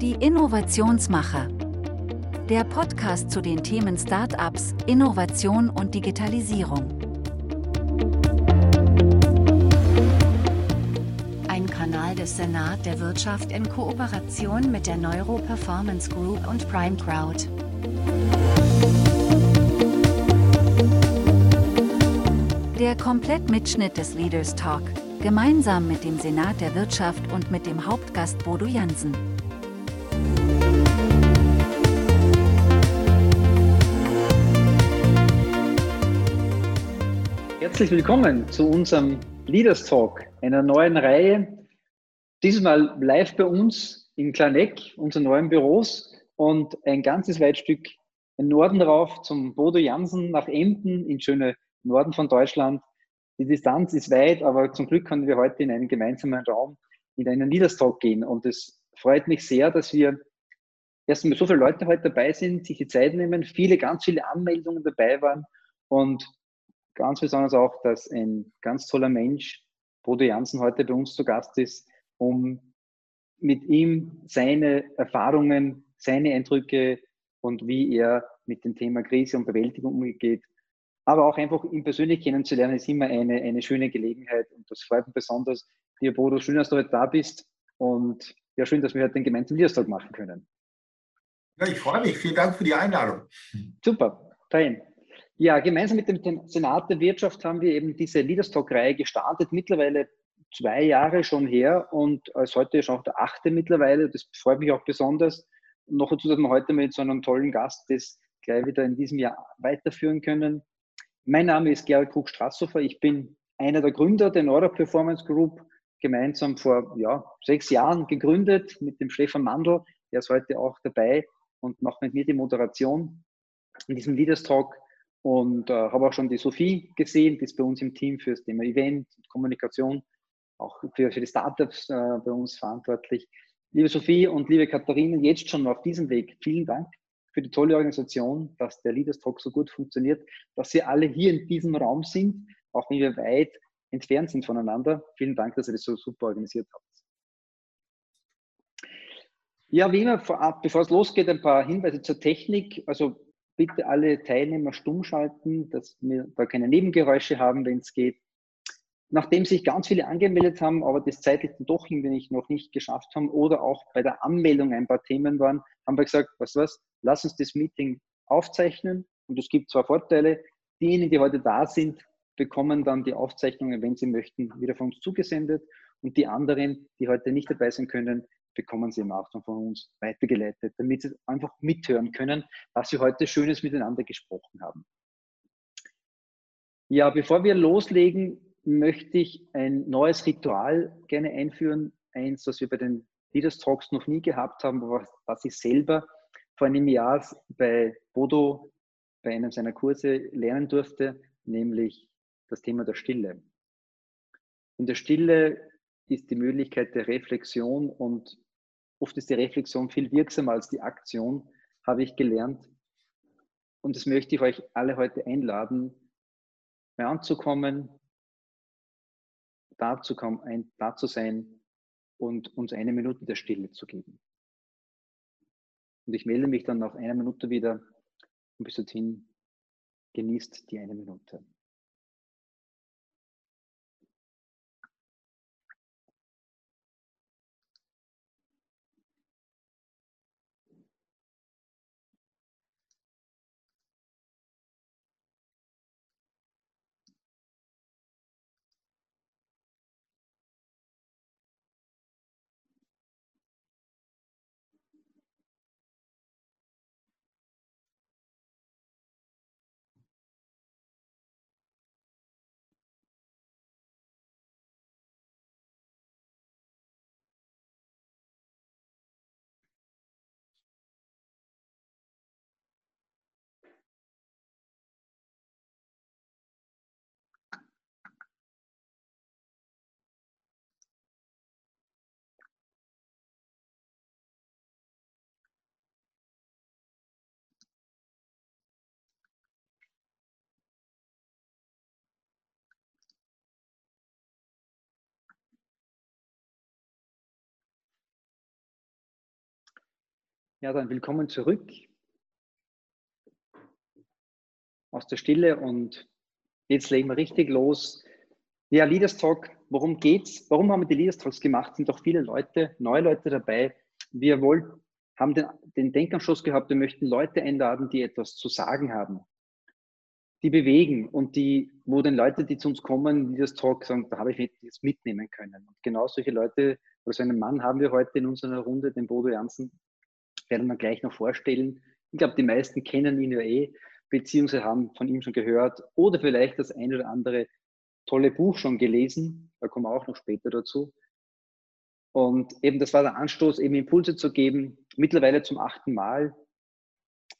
Die Innovationsmacher. Der Podcast zu den Themen Startups, Innovation und Digitalisierung. Ein Kanal des Senat der Wirtschaft in Kooperation mit der Neuro Performance Group und Prime Crowd. Der Komplettmitschnitt des Leaders Talk, gemeinsam mit dem Senat der Wirtschaft und mit dem Hauptgast Bodo Jansen. Herzlich willkommen zu unserem Leaders Talk, einer neuen Reihe. Diesmal live bei uns in Klaneck, unseren neuen Büros und ein ganzes Weitstück im Norden rauf zum Bodo Jansen nach Emden in schöne Norden von Deutschland. Die Distanz ist weit, aber zum Glück können wir heute in einen gemeinsamen Raum in einen Niederstalk gehen. Und es freut mich sehr, dass wir erstmal so viele Leute heute dabei sind, sich die Zeit nehmen, viele, ganz viele Anmeldungen dabei waren und ganz besonders auch, dass ein ganz toller Mensch, Bodo Jansen, heute bei uns zu Gast ist, um mit ihm seine Erfahrungen, seine Eindrücke und wie er mit dem Thema Krise und Bewältigung umgeht, aber auch einfach ihn persönlich kennenzulernen, ist immer eine, eine schöne Gelegenheit. Und das freut mich besonders. Lieber Bodo, schön, dass du heute da bist. Und ja, schön, dass wir heute den gemeinsamen Leaderstag machen können. Ja, ich freue mich. Vielen Dank für die Einladung. Super, fein. Ja, gemeinsam mit dem Senat der Wirtschaft haben wir eben diese Leaderstock-Reihe gestartet, mittlerweile zwei Jahre schon her und als heute ist auch der achte mittlerweile. Das freut mich auch besonders. Noch dazu, dass wir heute mit so einem tollen Gast das gleich wieder in diesem Jahr weiterführen können. Mein Name ist Gerald Krug-Strasshofer. Ich bin einer der Gründer der Nora Performance Group, gemeinsam vor ja, sechs Jahren gegründet mit dem Stefan Mandl. Der ist heute auch dabei und macht mit mir die Moderation in diesem Leaders Talk. Und äh, habe auch schon die Sophie gesehen, die ist bei uns im Team für das Thema Event, Kommunikation, auch für, für die Startups äh, bei uns verantwortlich. Liebe Sophie und liebe Katharina, jetzt schon auf diesem Weg, vielen Dank für die tolle Organisation, dass der Leaders Talk so gut funktioniert, dass wir alle hier in diesem Raum sind, auch wenn wir weit entfernt sind voneinander. Vielen Dank, dass ihr das so super organisiert habt. Ja, wie immer, vorab, bevor es losgeht, ein paar Hinweise zur Technik. Also bitte alle Teilnehmer stumm schalten, dass wir da keine Nebengeräusche haben, wenn es geht. Nachdem sich ganz viele angemeldet haben, aber das zeitlich doch irgendwie noch nicht geschafft haben oder auch bei der Anmeldung ein paar Themen waren, haben wir gesagt, was was, lass uns das Meeting aufzeichnen und es gibt zwei Vorteile. Diejenigen, die heute da sind, bekommen dann die Aufzeichnungen, wenn sie möchten, wieder von uns zugesendet und die anderen, die heute nicht dabei sein können, bekommen sie im Nachgang von uns weitergeleitet, damit sie einfach mithören können, was wir heute Schönes miteinander gesprochen haben. Ja, bevor wir loslegen, möchte ich ein neues Ritual gerne einführen. Eins, das wir bei den Leaders Talks noch nie gehabt haben, was ich selber vor einem Jahr bei Bodo bei einem seiner Kurse lernen durfte, nämlich das Thema der Stille. In der Stille ist die Möglichkeit der Reflexion und oft ist die Reflexion viel wirksamer als die Aktion, habe ich gelernt. Und das möchte ich euch alle heute einladen, mal anzukommen, da zu, kommen, da zu sein und uns eine Minute der Stille zu geben. Und ich melde mich dann nach einer Minute wieder und bis dorthin genießt die eine Minute. Ja, dann willkommen zurück aus der Stille und jetzt legen wir richtig los. Ja, Leaders Talk, worum geht's? Warum haben wir die Leaders Talks gemacht? Sind doch viele Leute, neue Leute dabei. Wir wollen, haben den, den Denkanstoß gehabt, wir möchten Leute einladen, die etwas zu sagen haben, die bewegen und die, wo den Leute, die zu uns kommen, Leaders Talk sagen, da habe ich etwas mitnehmen können. Und genau solche Leute, oder so einen Mann haben wir heute in unserer Runde, den Bodo Jansen, werden wir gleich noch vorstellen. Ich glaube, die meisten kennen ihn ja eh, beziehungsweise haben von ihm schon gehört oder vielleicht das ein oder andere tolle Buch schon gelesen. Da kommen wir auch noch später dazu. Und eben das war der Anstoß, eben Impulse zu geben, mittlerweile zum achten Mal.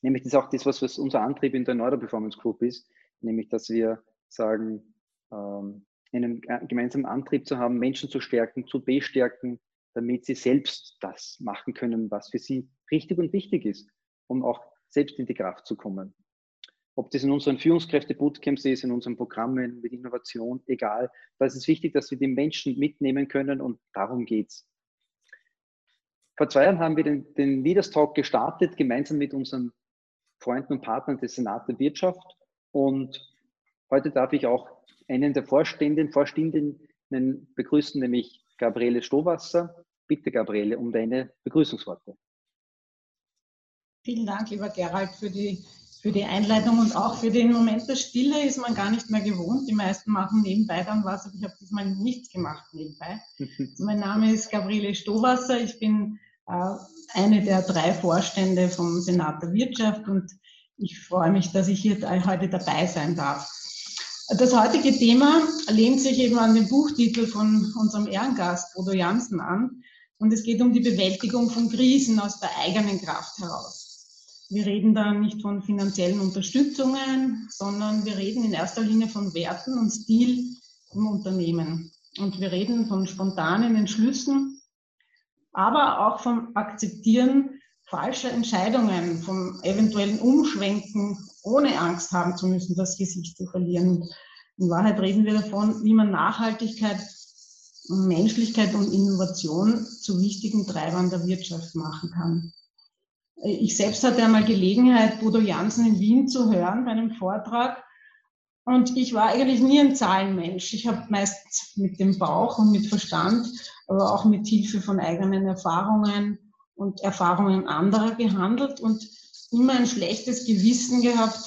Nämlich das ist auch das, was, was unser Antrieb in der Neuroperformance Group ist, nämlich dass wir sagen, ähm, einen gemeinsamen Antrieb zu haben, Menschen zu stärken, zu bestärken, damit sie selbst das machen können, was für sie richtig und wichtig ist, um auch selbst in die Kraft zu kommen. Ob das in unseren Führungskräfte-Bootcamps ist, in unseren Programmen mit Innovation, egal. Da ist es wichtig, dass wir die Menschen mitnehmen können und darum geht es. Vor zwei Jahren haben wir den, den Leaders Talk gestartet, gemeinsam mit unseren Freunden und Partnern des Senat der Wirtschaft. Und heute darf ich auch einen der Vorständinnen, Vorständinnen begrüßen, nämlich Gabriele Stowasser. Bitte, Gabriele, um deine Begrüßungsworte. Vielen Dank, lieber Gerald, für die, für die Einleitung und auch für den Moment der Stille ist man gar nicht mehr gewohnt. Die meisten machen nebenbei dann was, aber ich habe diesmal nichts gemacht nebenbei. mein Name ist Gabriele Stowasser. Ich bin äh, eine der drei Vorstände vom Senat der Wirtschaft und ich freue mich, dass ich hier heute dabei sein darf. Das heutige Thema lehnt sich eben an den Buchtitel von unserem Ehrengast Bodo Jansen an. Und es geht um die Bewältigung von Krisen aus der eigenen Kraft heraus. Wir reden da nicht von finanziellen Unterstützungen, sondern wir reden in erster Linie von Werten und Stil im Unternehmen. Und wir reden von spontanen Entschlüssen, aber auch vom Akzeptieren falscher Entscheidungen, vom eventuellen Umschwenken, ohne Angst haben zu müssen, das Gesicht zu verlieren. In Wahrheit reden wir davon, wie man Nachhaltigkeit, Menschlichkeit und Innovation zu wichtigen Treibern der Wirtschaft machen kann. Ich selbst hatte einmal Gelegenheit, Bodo Jansen in Wien zu hören bei einem Vortrag. Und ich war eigentlich nie ein Zahlenmensch. Ich habe meist mit dem Bauch und mit Verstand, aber auch mit Hilfe von eigenen Erfahrungen und Erfahrungen anderer gehandelt und immer ein schlechtes Gewissen gehabt,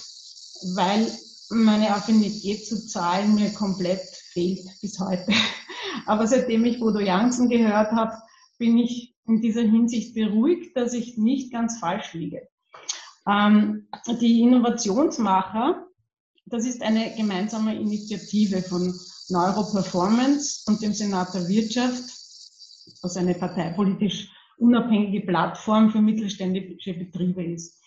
weil meine Affinität zu Zahlen mir komplett fehlt bis heute. Aber seitdem ich Bodo Jansen gehört habe, bin ich in dieser Hinsicht beruhigt, dass ich nicht ganz falsch liege. Ähm, die Innovationsmacher, das ist eine gemeinsame Initiative von Neuroperformance und dem Senat der Wirtschaft, was eine parteipolitisch unabhängige Plattform für mittelständische Betriebe ist.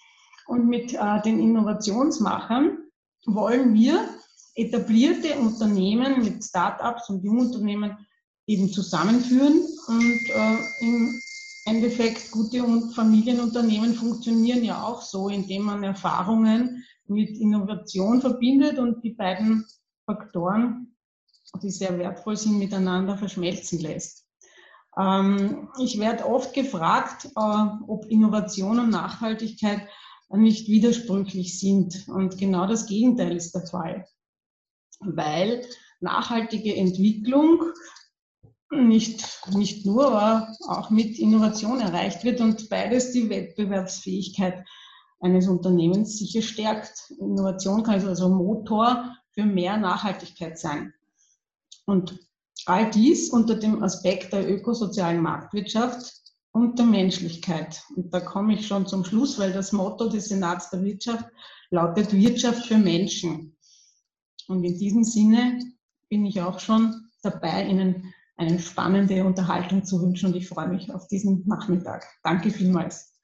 Und mit äh, den Innovationsmachern wollen wir etablierte Unternehmen mit Startups und Jungunternehmen eben zusammenführen und äh, im Endeffekt gute Familienunternehmen funktionieren ja auch so, indem man Erfahrungen mit Innovation verbindet und die beiden Faktoren, die sehr wertvoll sind, miteinander verschmelzen lässt. Ähm, ich werde oft gefragt, äh, ob Innovation und Nachhaltigkeit nicht widersprüchlich sind. Und genau das Gegenteil ist der Fall, weil nachhaltige Entwicklung nicht, nicht nur, aber auch mit Innovation erreicht wird und beides die Wettbewerbsfähigkeit eines Unternehmens sicher stärkt. Innovation kann also Motor für mehr Nachhaltigkeit sein. Und all dies unter dem Aspekt der ökosozialen Marktwirtschaft und der Menschlichkeit. Und da komme ich schon zum Schluss, weil das Motto des Senats der Wirtschaft lautet Wirtschaft für Menschen. Und in diesem Sinne bin ich auch schon dabei, Ihnen eine spannende Unterhaltung zu wünschen und ich freue mich auf diesen Nachmittag. Danke vielmals.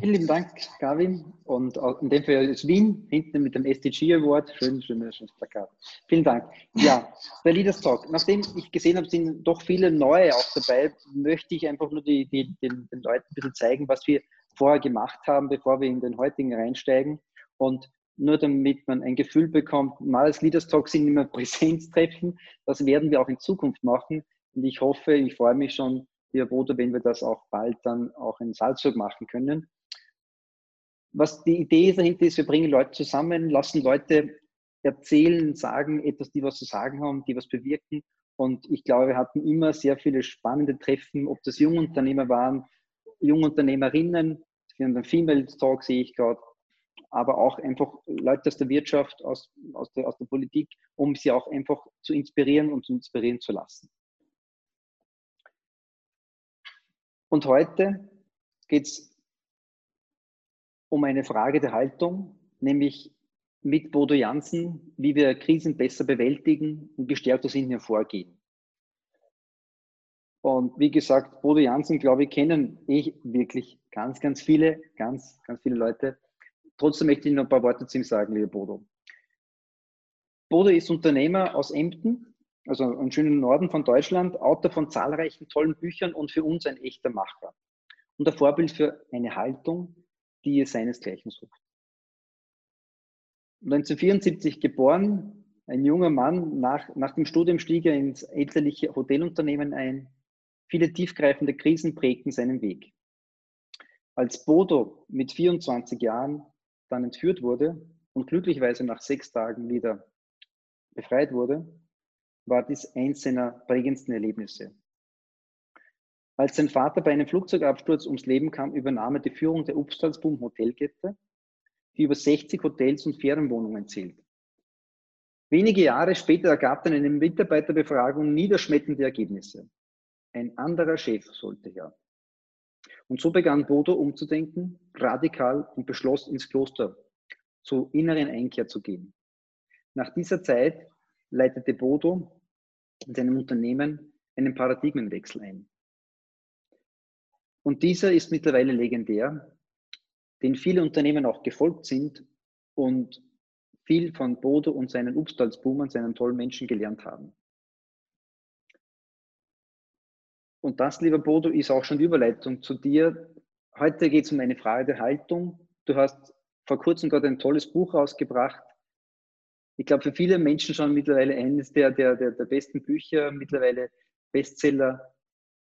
Vielen lieben Dank, Gavin. Und in dem Fall ist Wien, hinten mit dem SDG Award. Schön, schön, schönes Plakat. Vielen Dank. Ja, der Leaders Talk. Nachdem ich gesehen habe, sind doch viele neue auch dabei, möchte ich einfach nur die, die, den, den Leuten ein bisschen zeigen, was wir vorher gemacht haben, bevor wir in den heutigen reinsteigen. Und nur damit man ein Gefühl bekommt, mal als Leaders Talk sind immer Präsenztreffen. Das werden wir auch in Zukunft machen. Und ich hoffe, ich freue mich schon, lieber Bodo, wenn wir das auch bald dann auch in Salzburg machen können. Was die Idee dahinter ist, wir bringen Leute zusammen, lassen Leute erzählen, sagen etwas, die was zu sagen haben, die was bewirken. Und ich glaube, wir hatten immer sehr viele spannende Treffen, ob das Jungunternehmer waren, Jungunternehmerinnen, wir haben einen Female Talk, sehe ich gerade, aber auch einfach Leute aus der Wirtschaft, aus, aus, der, aus der Politik, um sie auch einfach zu inspirieren und zu inspirieren zu lassen. Und heute geht es um eine Frage der Haltung, nämlich mit Bodo Jansen, wie wir Krisen besser bewältigen und gestärkt aus ihnen hervorgehen. Und wie gesagt, Bodo Jansen, glaube ich, kennen eh wirklich ganz, ganz viele, ganz, ganz viele Leute. Trotzdem möchte ich noch ein paar Worte zu ihm sagen, lieber Bodo. Bodo ist Unternehmer aus Emden, also im schönen Norden von Deutschland, Autor von zahlreichen tollen Büchern und für uns ein echter Macher. Und ein Vorbild für eine Haltung, die es seinesgleichen sucht. 1974 geboren, ein junger Mann, nach, nach dem Studium stieg er ins elterliche Hotelunternehmen ein. Viele tiefgreifende Krisen prägten seinen Weg. Als Bodo mit 24 Jahren dann entführt wurde und glücklicherweise nach sechs Tagen wieder befreit wurde, war dies eins seiner prägendsten Erlebnisse. Als sein Vater bei einem Flugzeugabsturz ums Leben kam, übernahm er die Führung der Upstalsboom Hotelkette, die über 60 Hotels und Ferienwohnungen zählt. Wenige Jahre später ergab dann eine Mitarbeiterbefragung niederschmetternde Ergebnisse. Ein anderer Chef sollte her. Und so begann Bodo umzudenken, radikal und beschloss, ins Kloster zur inneren Einkehr zu gehen. Nach dieser Zeit leitete Bodo in seinem Unternehmen einen Paradigmenwechsel ein. Und dieser ist mittlerweile legendär, den viele Unternehmen auch gefolgt sind und viel von Bodo und seinen Upstalsboomern, seinen tollen Menschen gelernt haben. Und das, lieber Bodo, ist auch schon die Überleitung zu dir. Heute geht es um eine Frage der Haltung. Du hast vor kurzem gerade ein tolles Buch rausgebracht. Ich glaube, für viele Menschen schon mittlerweile eines der, der, der, der besten Bücher, mittlerweile Bestseller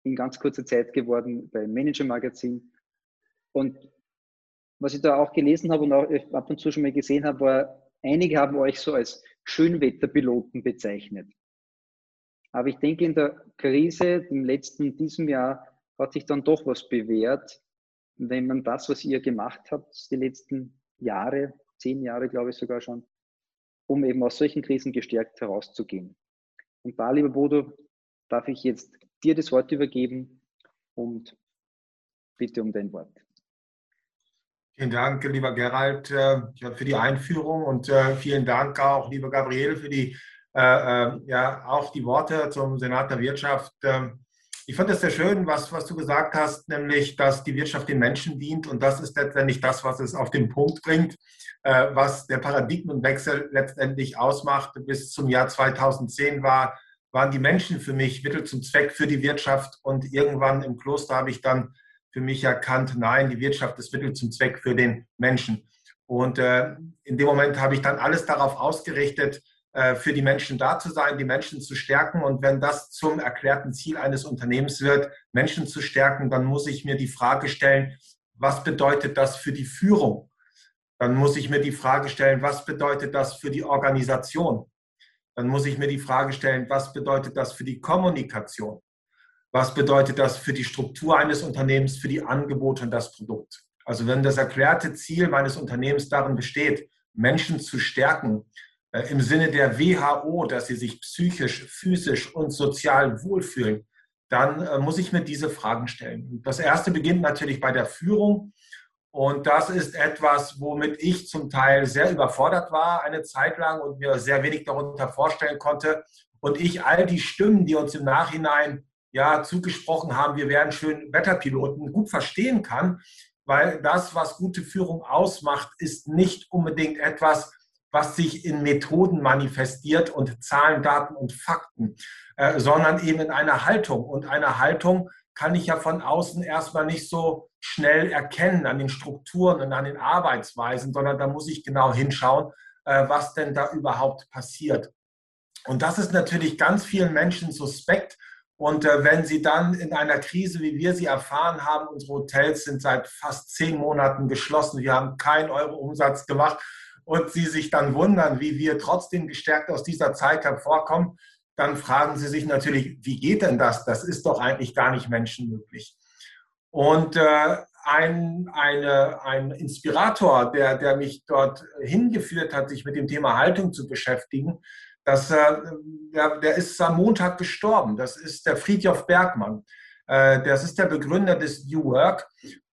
in ganz kurzer Zeit geworden beim Manager Magazin. Und was ich da auch gelesen habe und auch ab und zu schon mal gesehen habe, war, einige haben euch so als Schönwetterpiloten bezeichnet. Aber ich denke, in der Krise, im letzten, diesem Jahr, hat sich dann doch was bewährt, wenn man das, was ihr gemacht habt, die letzten Jahre, zehn Jahre, glaube ich sogar schon, um eben aus solchen Krisen gestärkt herauszugehen. Und da, lieber Bodo, darf ich jetzt dir das Wort übergeben und bitte um dein Wort. Vielen Dank, lieber Gerald, äh, für die Einführung und äh, vielen Dank auch, lieber Gabriel, für die ja, auch die Worte zum Senat der Wirtschaft. Ähm, ich fand es sehr schön, was, was du gesagt hast, nämlich, dass die Wirtschaft den Menschen dient und das ist letztendlich das, was es auf den Punkt bringt, äh, was der Paradigmenwechsel letztendlich ausmacht. Bis zum Jahr 2010 war, waren die Menschen für mich Mittel zum Zweck für die Wirtschaft und irgendwann im Kloster habe ich dann für mich erkannt, nein, die Wirtschaft ist Mittel zum Zweck für den Menschen. Und äh, in dem Moment habe ich dann alles darauf ausgerichtet, äh, für die Menschen da zu sein, die Menschen zu stärken. Und wenn das zum erklärten Ziel eines Unternehmens wird, Menschen zu stärken, dann muss ich mir die Frage stellen, was bedeutet das für die Führung? Dann muss ich mir die Frage stellen, was bedeutet das für die Organisation? Dann muss ich mir die Frage stellen, was bedeutet das für die Kommunikation? Was bedeutet das für die Struktur eines Unternehmens, für die Angebote und das Produkt? Also wenn das erklärte Ziel meines Unternehmens darin besteht, Menschen zu stärken, äh, im Sinne der WHO, dass sie sich psychisch, physisch und sozial wohlfühlen, dann äh, muss ich mir diese Fragen stellen. Das erste beginnt natürlich bei der Führung. Und das ist etwas, womit ich zum Teil sehr überfordert war eine Zeit lang und mir sehr wenig darunter vorstellen konnte. Und ich all die Stimmen, die uns im Nachhinein ja zugesprochen haben, wir wären schön Wetterpiloten, gut verstehen kann, weil das, was gute Führung ausmacht, ist nicht unbedingt etwas, was sich in Methoden manifestiert und Zahlen, Daten und Fakten, äh, sondern eben in einer Haltung. Und eine Haltung kann ich ja von außen erstmal nicht so schnell erkennen an den Strukturen und an den Arbeitsweisen, sondern da muss ich genau hinschauen, äh, was denn da überhaupt passiert. Und das ist natürlich ganz vielen Menschen suspekt. Und äh, wenn Sie dann in einer Krise, wie wir sie erfahren haben, unsere Hotels sind seit fast zehn Monaten geschlossen, wir haben keinen Euro Umsatz gemacht und Sie sich dann wundern, wie wir trotzdem gestärkt aus dieser Zeit hervorkommen, dann fragen Sie sich natürlich, wie geht denn das? Das ist doch eigentlich gar nicht menschenmöglich. Und äh, ein, eine, ein Inspirator, der, der mich dort hingeführt hat, sich mit dem Thema Haltung zu beschäftigen, das, äh, der, der ist am Montag gestorben. Das ist der Friedhof Bergmann. Äh, das ist der Begründer des New Work.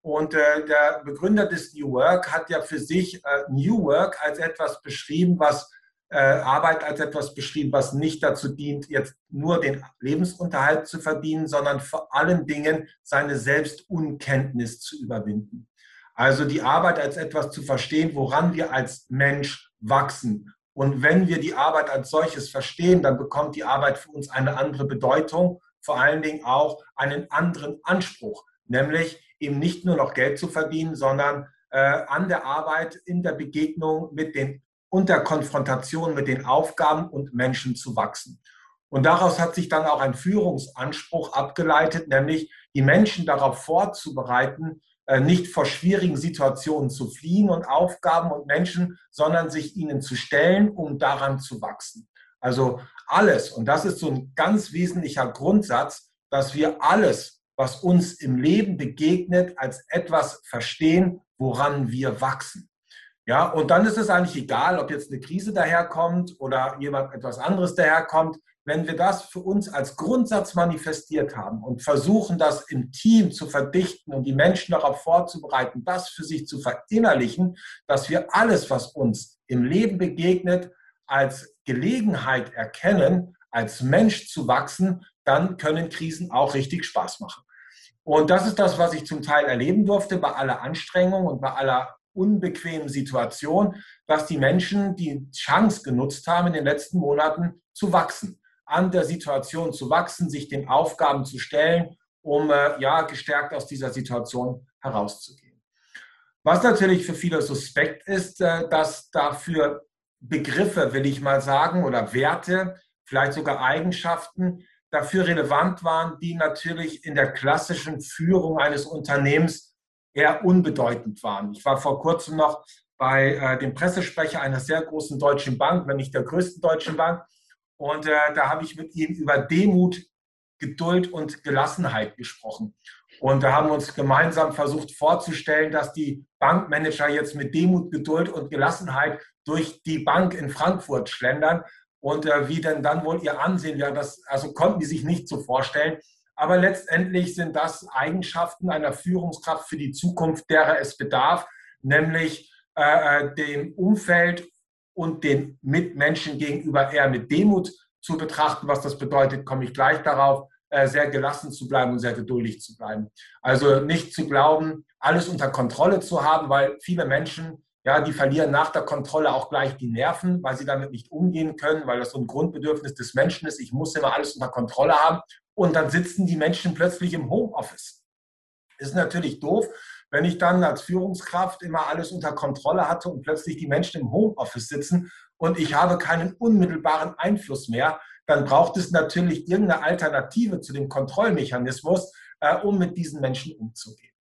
Und äh, der Begründer des New Work hat ja für sich äh, New Work als etwas beschrieben, was äh, Arbeit als etwas beschrieben, was nicht dazu dient, jetzt nur den Lebensunterhalt zu verdienen, sondern vor allen Dingen seine Selbstunkenntnis zu überwinden. Also die Arbeit als etwas zu verstehen, woran wir als Mensch wachsen. Und wenn wir die Arbeit als solches verstehen, dann bekommt die Arbeit für uns eine andere Bedeutung, vor allen Dingen auch einen anderen Anspruch, nämlich eben nicht nur noch Geld zu verdienen, sondern äh, an der Arbeit, in der Begegnung mit den und der Konfrontation mit den Aufgaben und Menschen zu wachsen. Und daraus hat sich dann auch ein Führungsanspruch abgeleitet, nämlich die Menschen darauf vorzubereiten, äh, nicht vor schwierigen Situationen zu fliehen und Aufgaben und Menschen, sondern sich ihnen zu stellen, um daran zu wachsen. Also alles, und das ist so ein ganz wesentlicher Grundsatz, dass wir alles, was uns im Leben begegnet, als etwas verstehen, woran wir wachsen. Ja, und dann ist es eigentlich egal, ob jetzt eine Krise daherkommt oder jemand etwas anderes daherkommt. Wenn wir das für uns als Grundsatz manifestiert haben und versuchen, das im Team zu verdichten und die Menschen darauf vorzubereiten, das für sich zu verinnerlichen, dass wir alles, was uns im Leben begegnet, als Gelegenheit erkennen, als Mensch zu wachsen, dann können Krisen auch richtig Spaß machen. Und das ist das, was ich zum Teil erleben durfte bei aller Anstrengung und bei aller unbequemen Situation, dass die Menschen die Chance genutzt haben, in den letzten Monaten zu wachsen, an der Situation zu wachsen, sich den Aufgaben zu stellen, um äh, ja gestärkt aus dieser Situation herauszugehen. Was natürlich für viele suspekt ist, äh, dass dafür Begriffe, will ich mal sagen, oder Werte, vielleicht sogar Eigenschaften dafür relevant waren, die natürlich in der klassischen Führung eines Unternehmens eher unbedeutend waren. Ich war vor kurzem noch bei äh, dem Pressesprecher einer sehr großen deutschen Bank, wenn nicht der größten deutschen Bank. Und äh, da habe ich mit ihm über Demut, Geduld und Gelassenheit gesprochen. Und da haben wir uns gemeinsam versucht vorzustellen, dass die Bankmanager jetzt mit Demut, Geduld und Gelassenheit durch die Bank in Frankfurt schlendern. Und äh, wie denn dann wohl ihr Ansehen wäre, das also konnten die sich nicht so vorstellen. Aber letztendlich sind das Eigenschaften einer Führungskraft für die Zukunft, derer es bedarf, nämlich äh, äh, dem Umfeld und den Mitmenschen gegenüber eher mit Demut zu betrachten. Was das bedeutet, komme ich gleich darauf, äh, sehr gelassen zu bleiben und sehr geduldig zu bleiben. Also nicht zu glauben, alles unter Kontrolle zu haben, weil viele Menschen, ja, die verlieren nach der Kontrolle auch gleich die Nerven, weil sie damit nicht umgehen können, weil das so ein Grundbedürfnis des Menschen ist. Ich muss immer alles unter Kontrolle haben und dann sitzen die Menschen plötzlich im Homeoffice. Ist natürlich doof, wenn ich dann als Führungskraft immer alles unter Kontrolle hatte und plötzlich die Menschen im Homeoffice sitzen und ich habe keinen unmittelbaren Einfluss mehr, dann braucht es natürlich irgendeine Alternative zu dem Kontrollmechanismus, äh, um mit diesen Menschen umzugehen.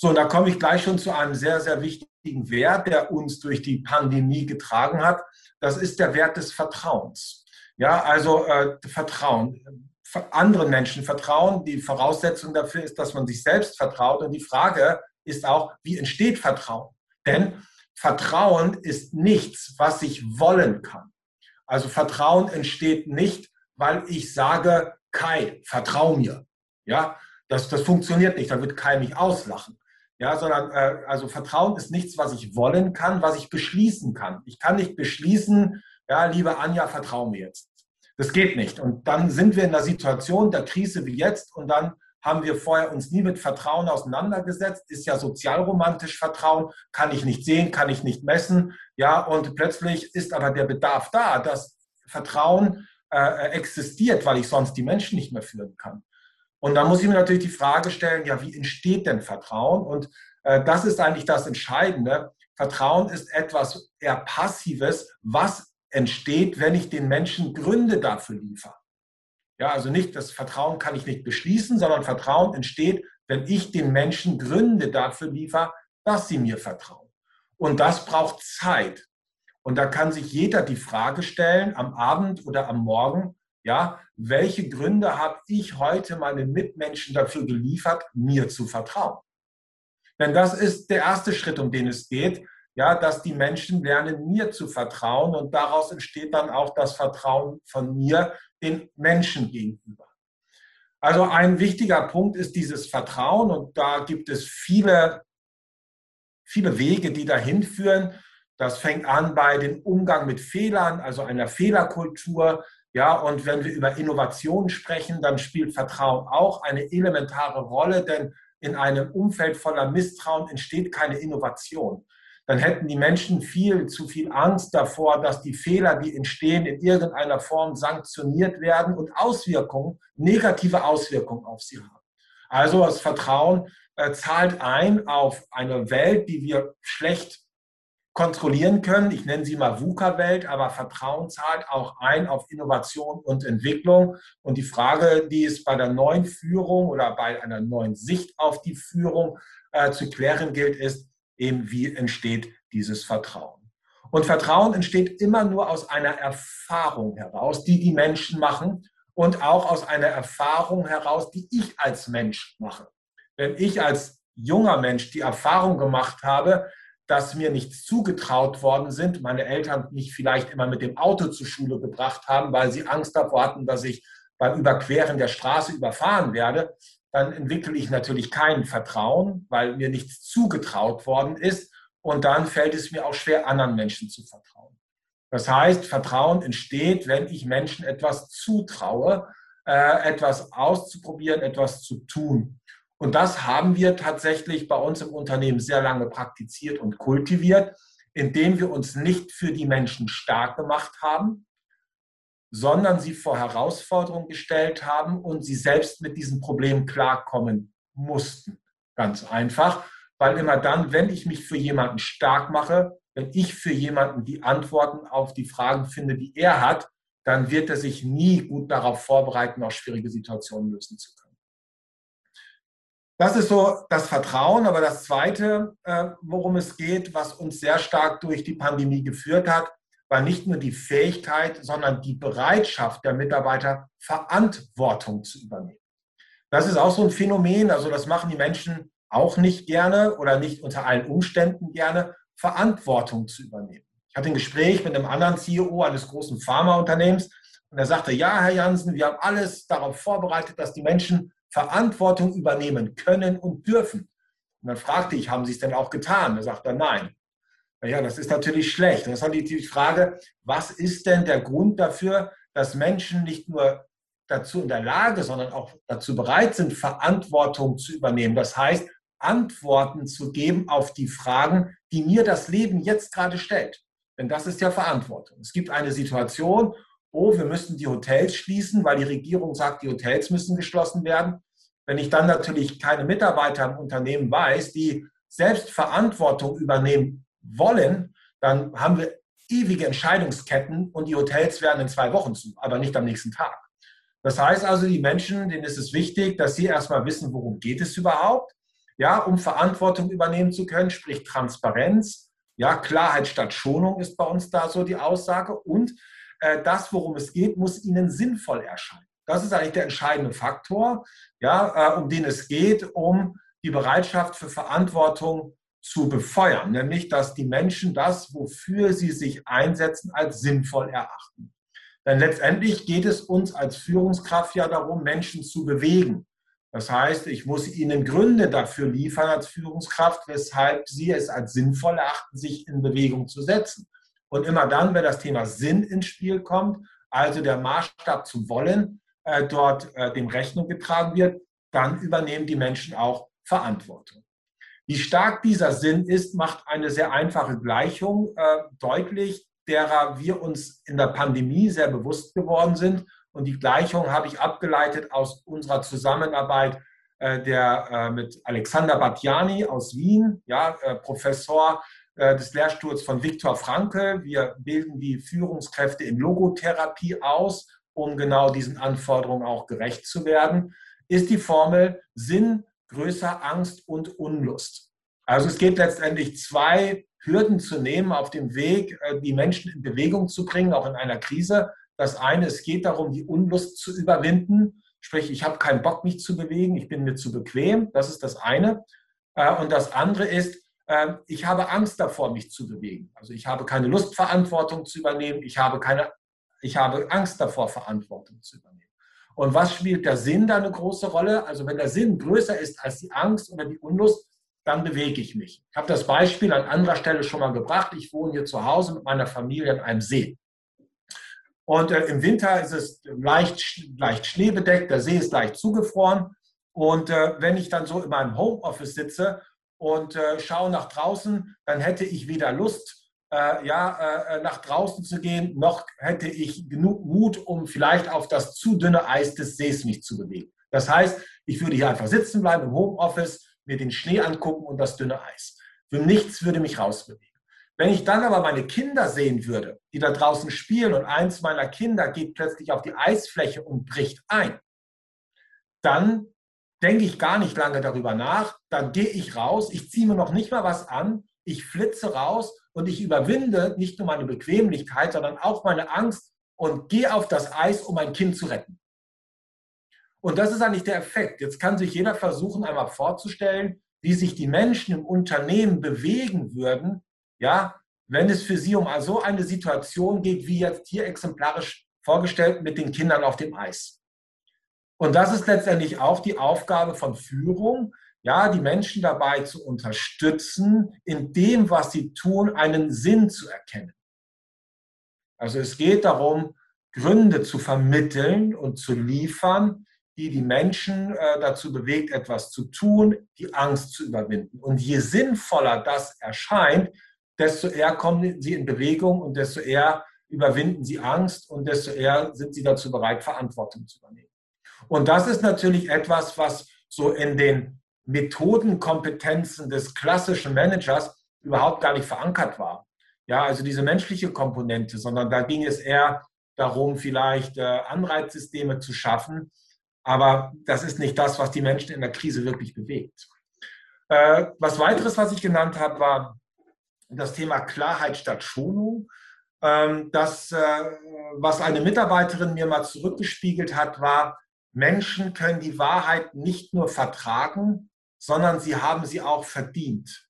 So, und da komme ich gleich schon zu einem sehr, sehr wichtigen Wert, der uns durch die Pandemie getragen hat. Das ist der Wert des Vertrauens. Ja, also äh, Vertrauen anderen Menschen vertrauen. Die Voraussetzung dafür ist, dass man sich selbst vertraut. Und die Frage ist auch, wie entsteht Vertrauen? Denn Vertrauen ist nichts, was ich wollen kann. Also Vertrauen entsteht nicht, weil ich sage, Kai, vertrau mir. Ja, das, das funktioniert nicht. Da wird Kai mich auslachen. Ja, sondern äh, also Vertrauen ist nichts, was ich wollen kann, was ich beschließen kann. Ich kann nicht beschließen, ja, liebe Anja, vertrau mir jetzt. Das geht nicht. Und dann sind wir in einer Situation der Krise wie jetzt und dann haben wir vorher uns nie mit Vertrauen auseinandergesetzt, ist ja sozialromantisch Vertrauen, kann ich nicht sehen, kann ich nicht messen, ja, und plötzlich ist aber der Bedarf da, dass Vertrauen äh, existiert, weil ich sonst die Menschen nicht mehr führen kann. Und da muss ich mir natürlich die Frage stellen, ja, wie entsteht denn Vertrauen? Und äh, das ist eigentlich das Entscheidende. Vertrauen ist etwas eher Passives, was entsteht, wenn ich den Menschen Gründe dafür liefere. Ja, also nicht, das Vertrauen kann ich nicht beschließen, sondern Vertrauen entsteht, wenn ich den Menschen Gründe dafür liefere, dass sie mir vertrauen. Und das braucht Zeit. Und da kann sich jeder die Frage stellen, am Abend oder am Morgen, ja, welche Gründe habe ich heute meinen Mitmenschen dafür geliefert, mir zu vertrauen? Denn das ist der erste Schritt, um den es geht, ja, dass die Menschen lernen, mir zu vertrauen und daraus entsteht dann auch das Vertrauen von mir den Menschen gegenüber. Also ein wichtiger Punkt ist dieses Vertrauen und da gibt es viele, viele Wege, die dahin führen. Das fängt an bei dem Umgang mit Fehlern, also einer Fehlerkultur. Ja, und wenn wir über Innovation sprechen, dann spielt Vertrauen auch eine elementare Rolle, denn in einem Umfeld voller Misstrauen entsteht keine Innovation dann hätten die Menschen viel zu viel Angst davor, dass die Fehler, die entstehen, in irgendeiner Form sanktioniert werden und Auswirkungen, negative Auswirkungen auf sie haben. Also das Vertrauen äh, zahlt ein auf eine Welt, die wir schlecht kontrollieren können. Ich nenne sie mal VUCA-Welt, aber Vertrauen zahlt auch ein auf Innovation und Entwicklung. Und die Frage, die es bei der neuen Führung oder bei einer neuen Sicht auf die Führung äh, zu klären gilt, ist, eben wie entsteht dieses Vertrauen. Und Vertrauen entsteht immer nur aus einer Erfahrung heraus, die die Menschen machen und auch aus einer Erfahrung heraus, die ich als Mensch mache. Wenn ich als junger Mensch die Erfahrung gemacht habe, dass mir nichts zugetraut worden sind, meine Eltern mich vielleicht immer mit dem Auto zur Schule gebracht haben, weil sie Angst davor hatten, dass ich beim Überqueren der Straße überfahren werde, dann entwickle ich natürlich kein Vertrauen, weil mir nichts zugetraut worden ist. Und dann fällt es mir auch schwer, anderen Menschen zu vertrauen. Das heißt, Vertrauen entsteht, wenn ich Menschen etwas zutraue, äh, etwas auszuprobieren, etwas zu tun. Und das haben wir tatsächlich bei uns im Unternehmen sehr lange praktiziert und kultiviert, indem wir uns nicht für die Menschen stark gemacht haben, sondern sie vor Herausforderungen gestellt haben und sie selbst mit diesen Problemen klarkommen mussten. Ganz einfach, weil immer dann, wenn ich mich für jemanden stark mache, wenn ich für jemanden die Antworten auf die Fragen finde, die er hat, dann wird er sich nie gut darauf vorbereiten, auch schwierige Situationen lösen zu können. Das ist so das Vertrauen. Aber das Zweite, äh, worum es geht, was uns sehr stark durch die Pandemie geführt hat, war nicht nur die Fähigkeit, sondern die Bereitschaft der Mitarbeiter, Verantwortung zu übernehmen. Das ist auch so ein Phänomen, also das machen die Menschen auch nicht gerne oder nicht unter allen Umständen gerne, Verantwortung zu übernehmen. Ich hatte ein Gespräch mit einem anderen CEO eines großen Pharmaunternehmens und er sagte, ja, Herr Jansen, wir haben alles darauf vorbereitet, dass die Menschen Verantwortung übernehmen können und dürfen. Und dann fragte ich, haben Sie es denn auch getan? Er sagte, nein. Naja, das ist natürlich schlecht. Und das ist die Frage, was ist denn der Grund dafür, dass Menschen nicht nur dazu in der Lage, sondern auch dazu bereit sind, Verantwortung zu übernehmen. Das heißt, Antworten zu geben auf die Fragen, die mir das Leben jetzt gerade stellt. Denn das ist ja Verantwortung. Es gibt eine Situation, oh, wir müssen die Hotels schließen, weil die Regierung sagt, die Hotels müssen geschlossen werden. Wenn ich dann natürlich keine Mitarbeiter im Unternehmen weiß, die selbst Verantwortung übernehmen wollen, dann haben wir ewige Entscheidungsketten und die Hotels werden in zwei Wochen zu, aber nicht am nächsten Tag. Das heißt also, die Menschen, denen ist es wichtig, dass sie erstmal wissen, worum geht es überhaupt, ja, um Verantwortung übernehmen zu können, sprich Transparenz, ja, Klarheit statt Schonung ist bei uns da so die Aussage und äh, das, worum es geht, muss ihnen sinnvoll erscheinen. Das ist eigentlich der entscheidende Faktor, ja, äh, um den es geht, um die Bereitschaft für Verantwortung zu befeuern, nämlich dass die Menschen das, wofür sie sich einsetzen, als sinnvoll erachten. Denn letztendlich geht es uns als Führungskraft ja darum, Menschen zu bewegen. Das heißt, ich muss ihnen Gründe dafür liefern als Führungskraft, weshalb sie es als sinnvoll erachten, sich in Bewegung zu setzen. Und immer dann, wenn das Thema Sinn ins Spiel kommt, also der Maßstab zu wollen, äh, dort äh, dem Rechnung getragen wird, dann übernehmen die Menschen auch Verantwortung. Wie stark dieser Sinn ist, macht eine sehr einfache Gleichung äh, deutlich, derer wir uns in der Pandemie sehr bewusst geworden sind. Und die Gleichung habe ich abgeleitet aus unserer Zusammenarbeit äh, der, äh, mit Alexander Batjani aus Wien, ja, äh, Professor des Lehrstuhls von Viktor Frankl. Wir bilden die Führungskräfte in Logotherapie aus, um genau diesen Anforderungen auch gerecht zu werden, ist die Formel Sinn größer Angst und Unlust. Also es geht letztendlich zwei Hürden zu nehmen auf dem Weg, äh, die Menschen in Bewegung zu bringen, auch in einer Krise. Das eine, es geht darum, die Unlust zu überwinden. Sprich, ich habe keinen Bock, mich zu bewegen, ich bin mir zu bequem. Das ist das eine. Äh, und das andere ist, äh, ich habe Angst davor, mich zu bewegen. Also ich habe keine Lust, Verantwortung zu übernehmen. Ich habe, keine, ich habe Angst davor, Verantwortung zu übernehmen. Und was spielt der Sinn da eine große Rolle? Also wenn der Sinn größer ist als die Angst oder die Unlust, dann bewege ich mich. Ich habe das Beispiel an anderer Stelle schon mal gebracht. Ich wohne hier zu Hause mit meiner Familie an einem See. Und äh, im Winter ist es leicht, leicht schneebedeckt, der See ist leicht zugefroren. Und äh, wenn ich dann so in meinem Homeoffice sitze und äh, schaue nach draußen, dann hätte ich weder Lust, äh, ja, äh, nach draußen zu gehen, noch hätte ich genug Mut, um vielleicht auf das zu dünne Eis des Sees mich zu bewegen. Das heißt, ich würde hier einfach sitzen bleiben im Homeoffice, mir den Schnee angucken und das dünne Eis. Für nichts würde mich rausbewegen. Wenn ich dann aber meine Kinder sehen würde, die da draußen spielen und eins meiner Kinder geht plötzlich auf die Eisfläche und bricht ein, dann denke ich gar nicht lange darüber nach, dann gehe ich raus, ich ziehe mir noch nicht mal was an, ich flitze raus und ich überwinde nicht nur meine Bequemlichkeit, sondern auch meine Angst und gehe auf das Eis, um mein Kind zu retten. Und das ist eigentlich der Effekt. Jetzt kann sich jeder versuchen, einmal vorzustellen, wie sich die Menschen im Unternehmen bewegen würden, ja, wenn es für sie um so eine Situation geht, wie jetzt hier exemplarisch vorgestellt mit den Kindern auf dem Eis. Und das ist letztendlich auch die Aufgabe von Führung, ja, die Menschen dabei zu unterstützen, in dem, was sie tun, einen Sinn zu erkennen. Also es geht darum, Gründe zu vermitteln und zu liefern, die die Menschen äh, dazu bewegt, etwas zu tun, die Angst zu überwinden. Und je sinnvoller das erscheint, desto eher kommen sie in Bewegung und desto eher überwinden sie Angst und desto eher sind sie dazu bereit, Verantwortung zu übernehmen. Und das ist natürlich etwas, was so in den Methodenkompetenzen des klassischen Managers überhaupt gar nicht verankert war. Ja, also diese menschliche Komponente, sondern da ging es eher darum, vielleicht äh, Anreizsysteme zu schaffen, aber das ist nicht das, was die Menschen in der Krise wirklich bewegt. Äh, was weiteres, was ich genannt habe, war das Thema Klarheit statt Schonung. Ähm, das, äh, was eine Mitarbeiterin mir mal zurückgespiegelt hat, war, Menschen können die Wahrheit nicht nur vertragen, sondern sie haben sie auch verdient.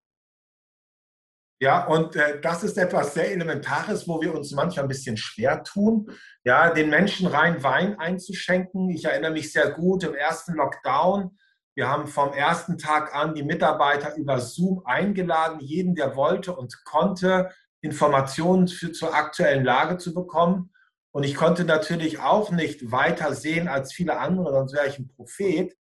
Ja, und äh, das ist etwas sehr Elementares, wo wir uns manchmal ein bisschen schwer tun, ja, den Menschen rein Wein einzuschenken. Ich erinnere mich sehr gut im ersten Lockdown. Wir haben vom ersten Tag an die Mitarbeiter über Zoom eingeladen, jeden, der wollte und konnte, Informationen für, zur aktuellen Lage zu bekommen. Und ich konnte natürlich auch nicht weiter sehen als viele andere, sonst wäre ich ein Prophet.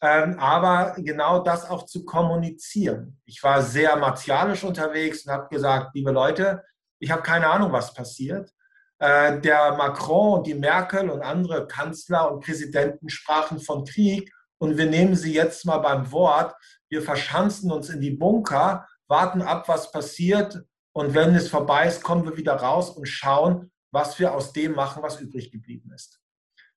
Ähm, aber genau das auch zu kommunizieren. Ich war sehr martialisch unterwegs und habe gesagt, liebe Leute, ich habe keine Ahnung, was passiert. Äh, der Macron und die Merkel und andere Kanzler und Präsidenten sprachen von Krieg und wir nehmen sie jetzt mal beim Wort. Wir verschanzen uns in die Bunker, warten ab, was passiert und wenn es vorbei ist, kommen wir wieder raus und schauen, was wir aus dem machen, was übrig geblieben ist.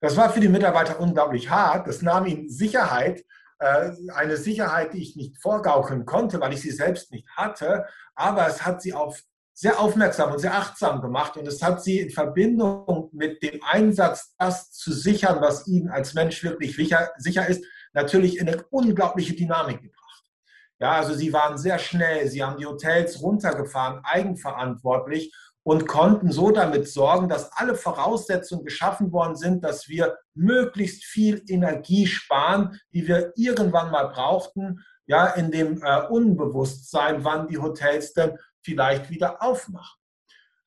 Das war für die Mitarbeiter unglaublich hart. Das nahm ihnen Sicherheit, äh, eine Sicherheit, die ich nicht vorgaukeln konnte, weil ich sie selbst nicht hatte. Aber es hat sie auf sehr aufmerksam und sehr achtsam gemacht und es hat sie in Verbindung mit dem Einsatz, das zu sichern, was ihnen als Mensch wirklich sicher ist, natürlich in eine unglaubliche Dynamik gebracht. Ja, also sie waren sehr schnell, sie haben die Hotels runtergefahren, eigenverantwortlich und konnten so damit sorgen, dass alle Voraussetzungen geschaffen worden sind, dass wir möglichst viel Energie sparen, die wir irgendwann mal brauchten, ja, in dem äh, Unbewusstsein, wann die Hotels denn vielleicht wieder aufmachen.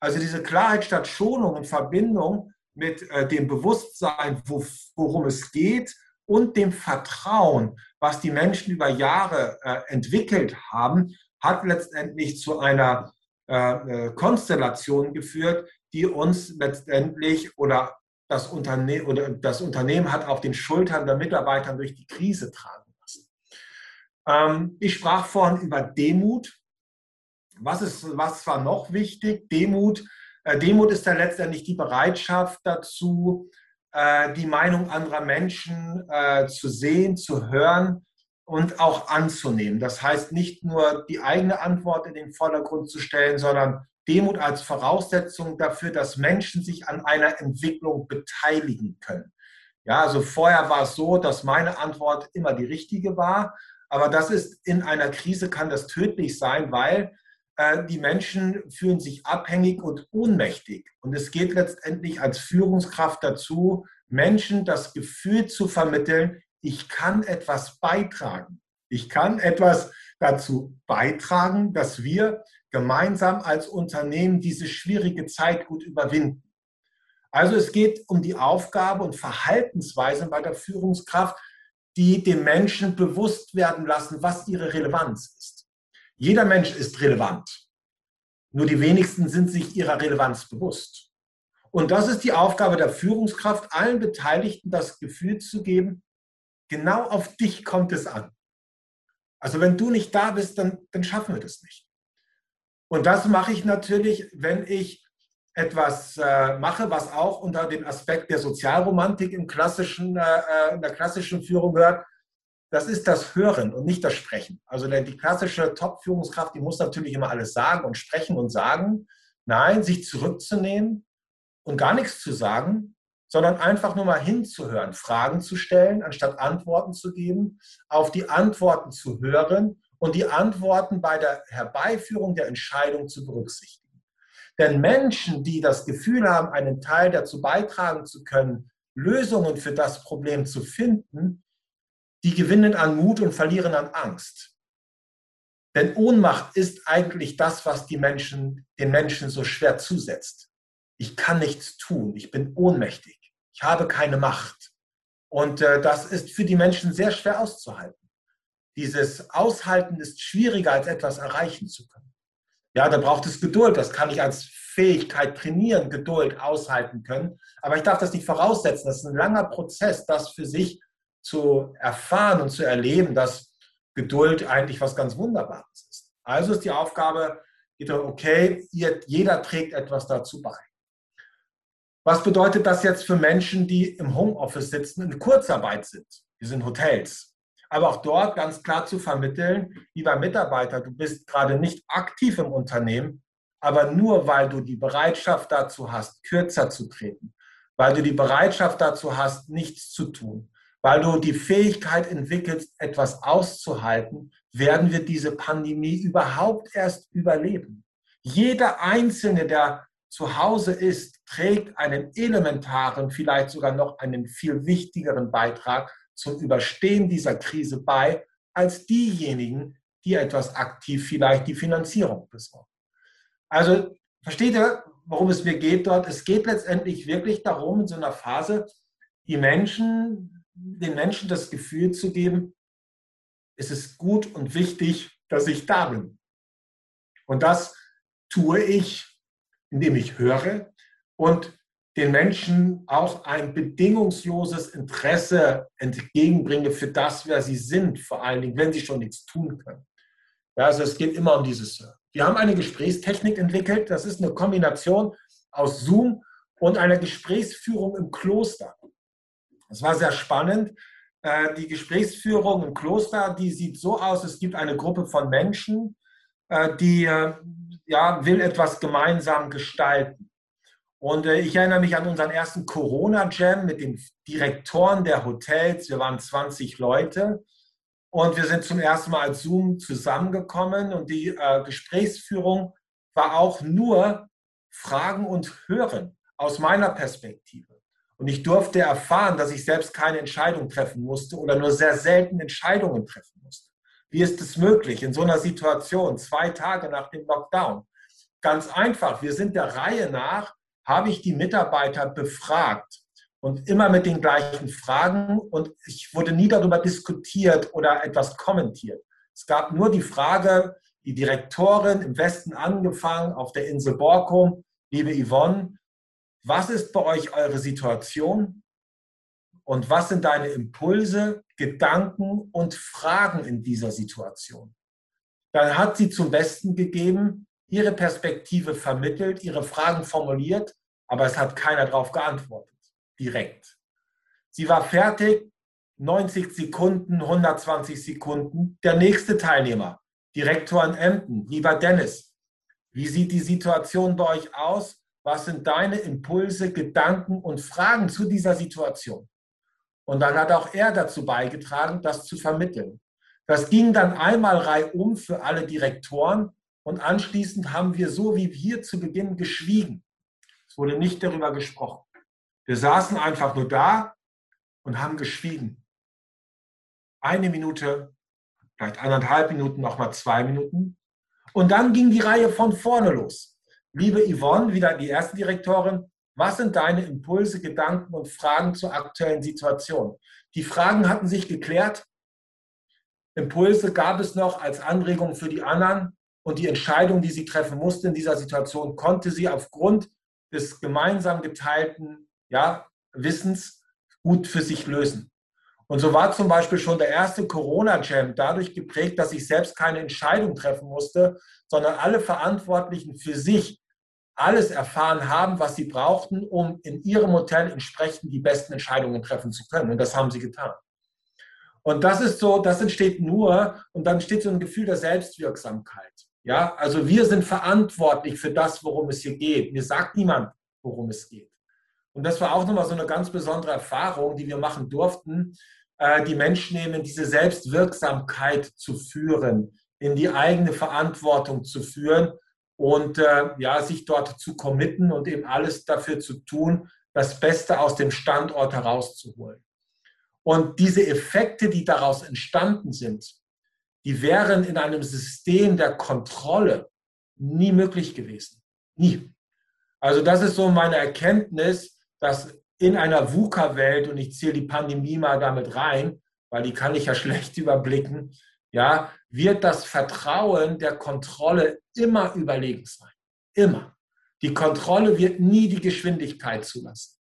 Also diese Klarheit statt Schonung in Verbindung mit äh, dem Bewusstsein, wo, worum es geht und dem Vertrauen, was die Menschen über Jahre äh, entwickelt haben, hat letztendlich zu einer äh, äh, Konstellationen geführt, die uns letztendlich oder das, Unterne oder das Unternehmen hat auf den Schultern der Mitarbeiter durch die Krise tragen lassen. Ähm, ich sprach vorhin über Demut. Was, ist, was war noch wichtig? Demut. Äh, Demut ist ja letztendlich die Bereitschaft dazu, äh, die Meinung anderer Menschen äh, zu sehen, zu hören und auch anzunehmen. Das heißt, nicht nur die eigene Antwort in den Vordergrund zu stellen, sondern Demut als Voraussetzung dafür, dass Menschen sich an einer Entwicklung beteiligen können. Ja, also vorher war es so, dass meine Antwort immer die richtige war, aber das ist in einer Krise kann das tödlich sein, weil äh, die Menschen fühlen sich abhängig und ohnmächtig. Und es geht letztendlich als Führungskraft dazu, Menschen das Gefühl zu vermitteln, ich kann etwas beitragen. Ich kann etwas dazu beitragen, dass wir gemeinsam als Unternehmen diese schwierige Zeit gut überwinden. Also es geht um die Aufgabe und Verhaltensweise bei der Führungskraft, die dem Menschen bewusst werden lassen, was ihre Relevanz ist. Jeder Mensch ist relevant. Nur die wenigsten sind sich ihrer Relevanz bewusst. Und das ist die Aufgabe der Führungskraft, allen Beteiligten das Gefühl zu geben, genau auf dich kommt es an. Also wenn du nicht da bist, dann, dann schaffen wir das nicht. Und das mache ich natürlich, wenn ich etwas äh, mache, was auch unter den Aspekt der Sozialromantik im klassischen, äh, äh in der klassischen Führung gehört. Das ist das Hören und nicht das Sprechen. Also die klassische Top-Führungskraft, die muss natürlich immer alles sagen und sprechen und sagen. Nein, sich zurückzunehmen und gar nichts zu sagen, sondern einfach nur mal hinzuhören, Fragen zu stellen, anstatt Antworten zu geben, auf die Antworten zu hören und die Antworten bei der Herbeiführung der Entscheidung zu berücksichtigen. Denn Menschen, die das Gefühl haben, einen Teil dazu beitragen zu können, Lösungen für das Problem zu finden, die gewinnen an Mut und verlieren an Angst. Denn Ohnmacht ist eigentlich das, was die Menschen, den Menschen so schwer zusetzt. Ich kann nichts tun, ich bin ohnmächtig, ich habe keine Macht. Und äh, das ist für die Menschen sehr schwer auszuhalten. Dieses Aushalten ist schwieriger, als etwas erreichen zu können. Ja, da braucht es Geduld. Das kann ich als Fähigkeit trainieren, Geduld aushalten können. Aber ich darf das nicht voraussetzen. Das ist ein langer Prozess, das für sich zu erfahren und zu erleben, dass Geduld eigentlich was ganz Wunderbares ist. Also ist die Aufgabe, okay, jeder trägt etwas dazu bei. Was bedeutet das jetzt für Menschen, die im Homeoffice sitzen, in Kurzarbeit sind? Wir sind Hotels. Aber auch dort ganz klar zu vermitteln, lieber Mitarbeiter, du bist gerade nicht aktiv im Unternehmen, aber nur weil du die Bereitschaft dazu hast, kürzer zu treten, weil du die Bereitschaft dazu hast, nichts zu tun, weil du die Fähigkeit entwickelst, etwas auszuhalten, werden wir diese Pandemie überhaupt erst überleben. Jeder Einzelne, der zu Hause ist, trägt einen elementaren, vielleicht sogar noch einen viel wichtigeren Beitrag zum Überstehen dieser Krise bei, als diejenigen, die etwas aktiv vielleicht die Finanzierung besorgen. Also versteht ihr, worum es mir geht dort? Es geht letztendlich wirklich darum, in so einer Phase die Menschen den Menschen das Gefühl zu geben, es ist gut und wichtig, dass ich da bin. Und das tue ich, indem ich höre und den Menschen auch ein bedingungsloses Interesse entgegenbringe für das, wer sie sind, vor allen Dingen, wenn sie schon nichts tun können. Ja, also es geht immer um dieses. Wir haben eine Gesprächstechnik entwickelt, das ist eine Kombination aus Zoom und einer Gesprächsführung im Kloster. Es war sehr spannend. Äh, die Gesprächsführung im Kloster, die sieht so aus, es gibt eine Gruppe von Menschen, äh, die äh, ja, will etwas gemeinsam gestalten. Und ich erinnere mich an unseren ersten Corona-Jam mit den Direktoren der Hotels. Wir waren 20 Leute und wir sind zum ersten Mal als Zoom zusammengekommen und die Gesprächsführung war auch nur Fragen und Hören aus meiner Perspektive. Und ich durfte erfahren, dass ich selbst keine Entscheidung treffen musste oder nur sehr selten Entscheidungen treffen musste. Wie ist es möglich in so einer Situation, zwei Tage nach dem Lockdown? Ganz einfach, wir sind der Reihe nach, habe ich die Mitarbeiter befragt und immer mit den gleichen Fragen und ich wurde nie darüber diskutiert oder etwas kommentiert. Es gab nur die Frage, die Direktorin im Westen angefangen auf der Insel Borkum, liebe Yvonne, was ist bei euch eure Situation und was sind deine Impulse, Gedanken und Fragen in dieser Situation? Dann hat sie zum Besten gegeben, ihre Perspektive vermittelt, ihre Fragen formuliert, aber es hat keiner darauf geantwortet, direkt. Sie war fertig, 90 Sekunden, 120 Sekunden. Der nächste Teilnehmer, Direktor in Emden, lieber Dennis. Wie sieht die Situation bei euch aus? Was sind deine Impulse, Gedanken und Fragen zu dieser Situation? Und dann hat auch er dazu beigetragen, das zu vermitteln. Das ging dann einmal reihum für alle Direktoren und anschließend haben wir so wie hier zu Beginn geschwiegen. Wurde nicht darüber gesprochen. Wir saßen einfach nur da und haben geschwiegen. Eine Minute, vielleicht eineinhalb Minuten, nochmal zwei Minuten. Und dann ging die Reihe von vorne los. Liebe Yvonne, wieder die erste Direktorin, was sind deine Impulse, Gedanken und Fragen zur aktuellen Situation? Die Fragen hatten sich geklärt. Impulse gab es noch als Anregung für die anderen und die Entscheidung, die sie treffen musste in dieser Situation, konnte sie aufgrund des gemeinsam geteilten ja, Wissens gut für sich lösen. Und so war zum Beispiel schon der erste Corona-Jam dadurch geprägt, dass ich selbst keine Entscheidung treffen musste, sondern alle Verantwortlichen für sich alles erfahren haben, was sie brauchten, um in ihrem Hotel entsprechend die besten Entscheidungen treffen zu können. Und das haben sie getan. Und das ist so, das entsteht nur, und dann entsteht so ein Gefühl der Selbstwirksamkeit. Ja, also wir sind verantwortlich für das, worum es hier geht. Mir sagt niemand, worum es geht. Und das war auch nochmal so eine ganz besondere Erfahrung, die wir machen durften, äh, die Menschen eben in diese Selbstwirksamkeit zu führen, in die eigene Verantwortung zu führen und äh, ja, sich dort zu committen und eben alles dafür zu tun, das Beste aus dem Standort herauszuholen. Und diese Effekte, die daraus entstanden sind, die wären in einem System der Kontrolle nie möglich gewesen. Nie. Also das ist so meine Erkenntnis, dass in einer VUCA-Welt, und ich zähle die Pandemie mal damit rein, weil die kann ich ja schlecht überblicken, ja, wird das Vertrauen der Kontrolle immer überlegen sein. Immer. Die Kontrolle wird nie die Geschwindigkeit zulassen.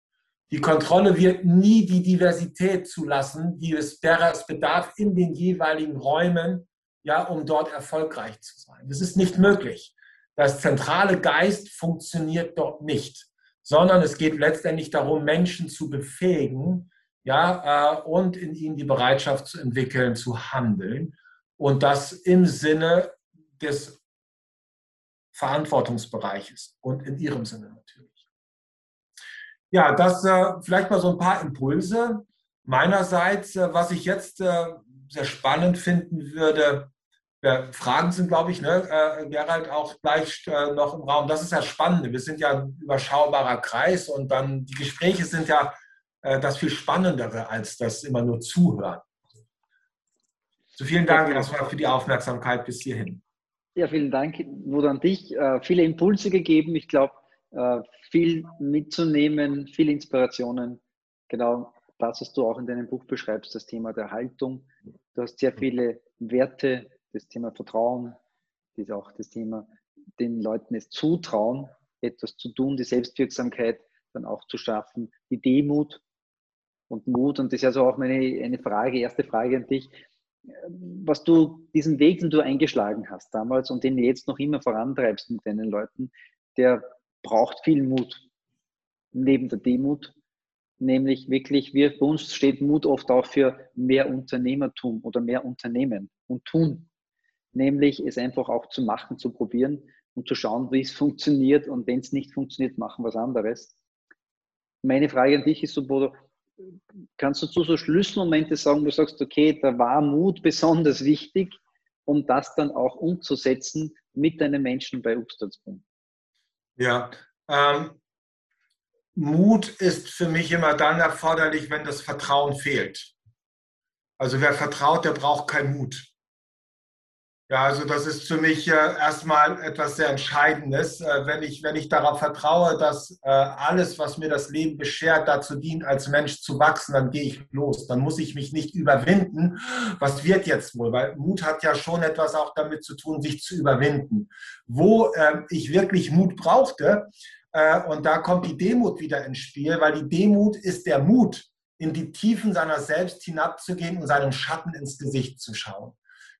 Die Kontrolle wird nie die Diversität zulassen, die es, es bedarf in den jeweiligen Räumen, ja, um dort erfolgreich zu sein. Das ist nicht möglich. Das zentrale Geist funktioniert dort nicht, sondern es geht letztendlich darum, Menschen zu befähigen, ja, äh, und in ihnen die Bereitschaft zu entwickeln, zu handeln und das im Sinne des Verantwortungsbereiches und in Ihrem Sinne natürlich. Ja, das äh, vielleicht mal so ein paar Impulse meinerseits, äh, was ich jetzt äh, sehr spannend finden würde. Ja, Fragen sind, glaube ich, ne, äh, Gerald, auch gleich äh, noch im Raum. Das ist ja spannend. Wir sind ja ein überschaubarer Kreis und dann die Gespräche sind ja äh, das viel Spannendere als das immer nur Zuhören. So vielen Dank erstmal für die Aufmerksamkeit bis hierhin. Ja, vielen Dank, Wurde an dich. Äh, viele Impulse gegeben. Ich glaube, äh, viel mitzunehmen, viele Inspirationen. Genau das, was du auch in deinem Buch beschreibst, das Thema der Haltung. Du hast sehr viele Werte, das Thema Vertrauen, das auch das Thema, den Leuten es zutrauen, etwas zu tun, die Selbstwirksamkeit dann auch zu schaffen, die Demut und Mut. Und das ist also auch meine eine Frage, erste Frage an dich was du, diesen Weg, den du eingeschlagen hast damals und den jetzt noch immer vorantreibst mit deinen Leuten, der braucht viel Mut. Neben der Demut. Nämlich wirklich, wir, bei uns steht Mut oft auch für mehr Unternehmertum oder mehr Unternehmen und tun. Nämlich es einfach auch zu machen, zu probieren und zu schauen, wie es funktioniert. Und wenn es nicht funktioniert, machen was anderes. Meine Frage an dich ist so, Bodo, kannst du zu so Schlüsselmomente sagen, wo du sagst, okay, da war Mut besonders wichtig, um das dann auch umzusetzen mit deinen Menschen bei Upstalsboom? Ja, ähm, Mut ist für mich immer dann erforderlich, wenn das Vertrauen fehlt. Also wer vertraut, der braucht keinen Mut. Ja, also das ist für mich äh, erstmal etwas sehr Entscheidendes. Äh, wenn, ich, wenn ich darauf vertraue, dass äh, alles, was mir das Leben beschert, dazu dient, als Mensch zu wachsen, dann gehe ich los. Dann muss ich mich nicht überwinden. Was wird jetzt wohl? Weil Mut hat ja schon etwas auch damit zu tun, sich zu überwinden. Wo äh, ich wirklich Mut brauchte, äh, und da kommt die Demut wieder ins Spiel, weil die Demut ist der Mut, in die Tiefen seiner selbst hinabzugehen und seinem Schatten ins Gesicht zu schauen.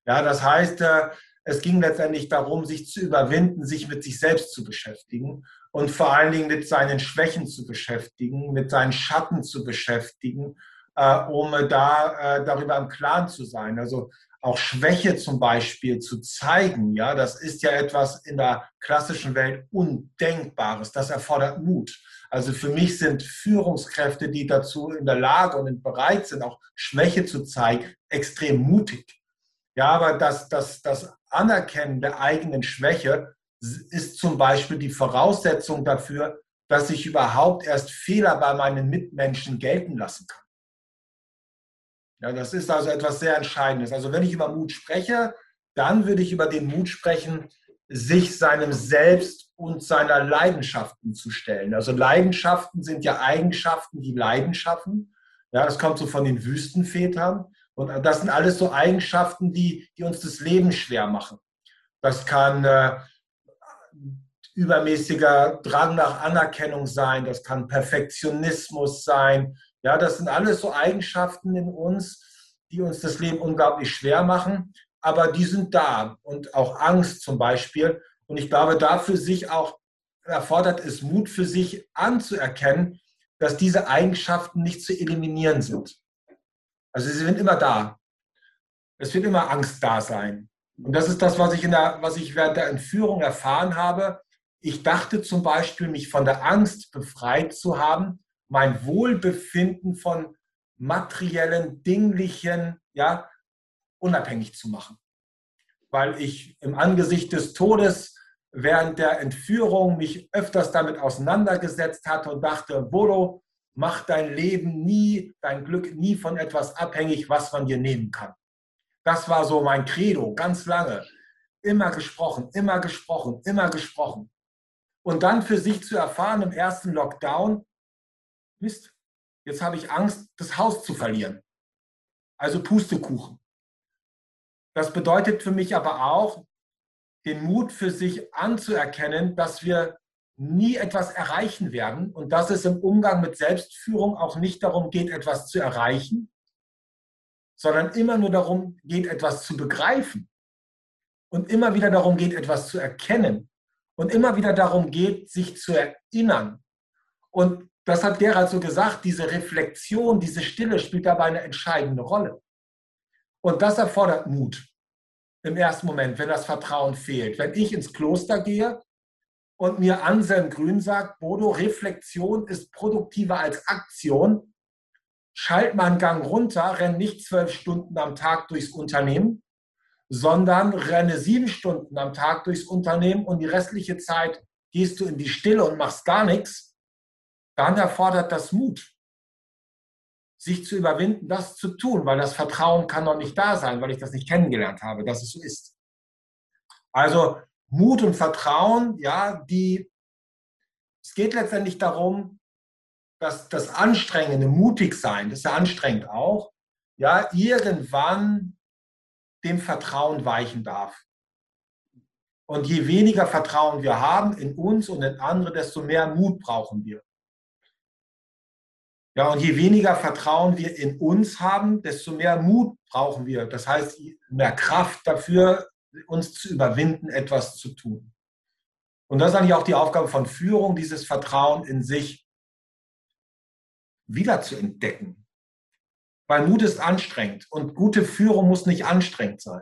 Ja, das heißt, äh, es ging letztendlich darum, sich zu überwinden, sich mit sich selbst zu beschäftigen und vor allen Dingen mit seinen Schwächen zu beschäftigen, mit seinen Schatten zu beschäftigen äh, um da äh, darüber im Klaren zu sein. Also auch Schwäche zum Beispiel zu zeigen, ja, das ist ja etwas in der klassischen Welt Undenkbares. Das erfordert Mut. Also für mich sind Führungskräfte, die dazu in der Lage und bereit sind, auch Schwäche zu zeigen, extrem mutig. Ja, aber das, das, das Anerkennen der eigenen Schwäche ist zum Beispiel die Voraussetzung dafür, dass ich überhaupt erst Fehler bei meinen Mitmenschen gelten lassen kann. Ja, das ist also etwas sehr Entscheidendes. Also wenn ich über Mut spreche, dann würde ich über den Mut sprechen, sich seinem Selbst und seiner Leidenschaften zu stellen. Also Leidenschaften sind ja Eigenschaften, die Leiden schaffen. Ja, das kommt so von den Wüstenvätern. Und das sind alles so Eigenschaften, die, die uns das Leben schwer machen. Das kann äh, übermäßiger Drang nach Anerkennung sein, das kann Perfektionismus sein. Ja, das sind alles so Eigenschaften in uns, die uns das Leben unglaublich schwer machen, aber die sind da und auch Angst zum Beispiel. Und ich glaube, dafür sich auch erfordert es Mut für sich anzuerkennen, dass diese Eigenschaften nicht zu eliminieren sind. Also sie sind immer da. Es wird immer Angst da sein. Und das ist das, was ich, in der, was ich während der Entführung erfahren habe. Ich dachte zum Beispiel, mich von der Angst befreit zu haben, mein Wohlbefinden von materiellen, dinglichen, ja, unabhängig zu machen. Weil ich im Angesicht des Todes während der Entführung mich öfters damit auseinandergesetzt hatte und dachte, Bodo, mach dein Leben nie, dein Glück nie von etwas abhängig, was man dir nehmen kann. Das war so mein Credo, ganz lange. Immer gesprochen, immer gesprochen, immer gesprochen. Und dann für sich zu erfahren im ersten Lockdown, Mist, jetzt habe ich Angst, das Haus zu verlieren. Also Pustekuchen. Das bedeutet für mich aber auch, den Mut für sich anzuerkennen, dass wir nie etwas erreichen werden und dass es im Umgang mit Selbstführung auch nicht darum geht, etwas zu erreichen, sondern immer nur darum geht, etwas zu begreifen und immer wieder darum geht, etwas zu erkennen und immer wieder darum geht, sich zu erinnern. Und das hat Gerald so gesagt, diese Reflexion, diese Stille spielt dabei eine entscheidende Rolle. Und das erfordert Mut im ersten Moment, wenn das Vertrauen fehlt. Wenn ich ins Kloster gehe und mir Anselm Grün sagt, Bodo, Reflexion ist produktiver als Aktion, schalt mal einen Gang runter, renn nicht zwölf Stunden am Tag durchs Unternehmen, sondern renne sieben Stunden am Tag durchs Unternehmen und die restliche Zeit gehst du in die Stille und machst gar nichts, dann erfordert das Mut, sich zu überwinden, das zu tun, weil das Vertrauen kann noch nicht da sein, weil ich das nicht kennengelernt habe, dass es so ist. Also Mut und Vertrauen, ja, die, es geht letztendlich darum, dass das anstrengende, mutig sein, das ist ja anstrengend auch, ja, irgendwann dem Vertrauen weichen darf. Und je weniger Vertrauen wir haben in uns und in andere, desto mehr Mut brauchen wir. Ja, und je weniger Vertrauen wir in uns haben, desto mehr Mut brauchen wir. Das heißt, mehr Kraft dafür, uns zu überwinden, etwas zu tun. Und das ist eigentlich auch die Aufgabe von Führung, dieses Vertrauen in sich wieder zu entdecken. Weil Mut ist anstrengend und gute Führung muss nicht anstrengend sein.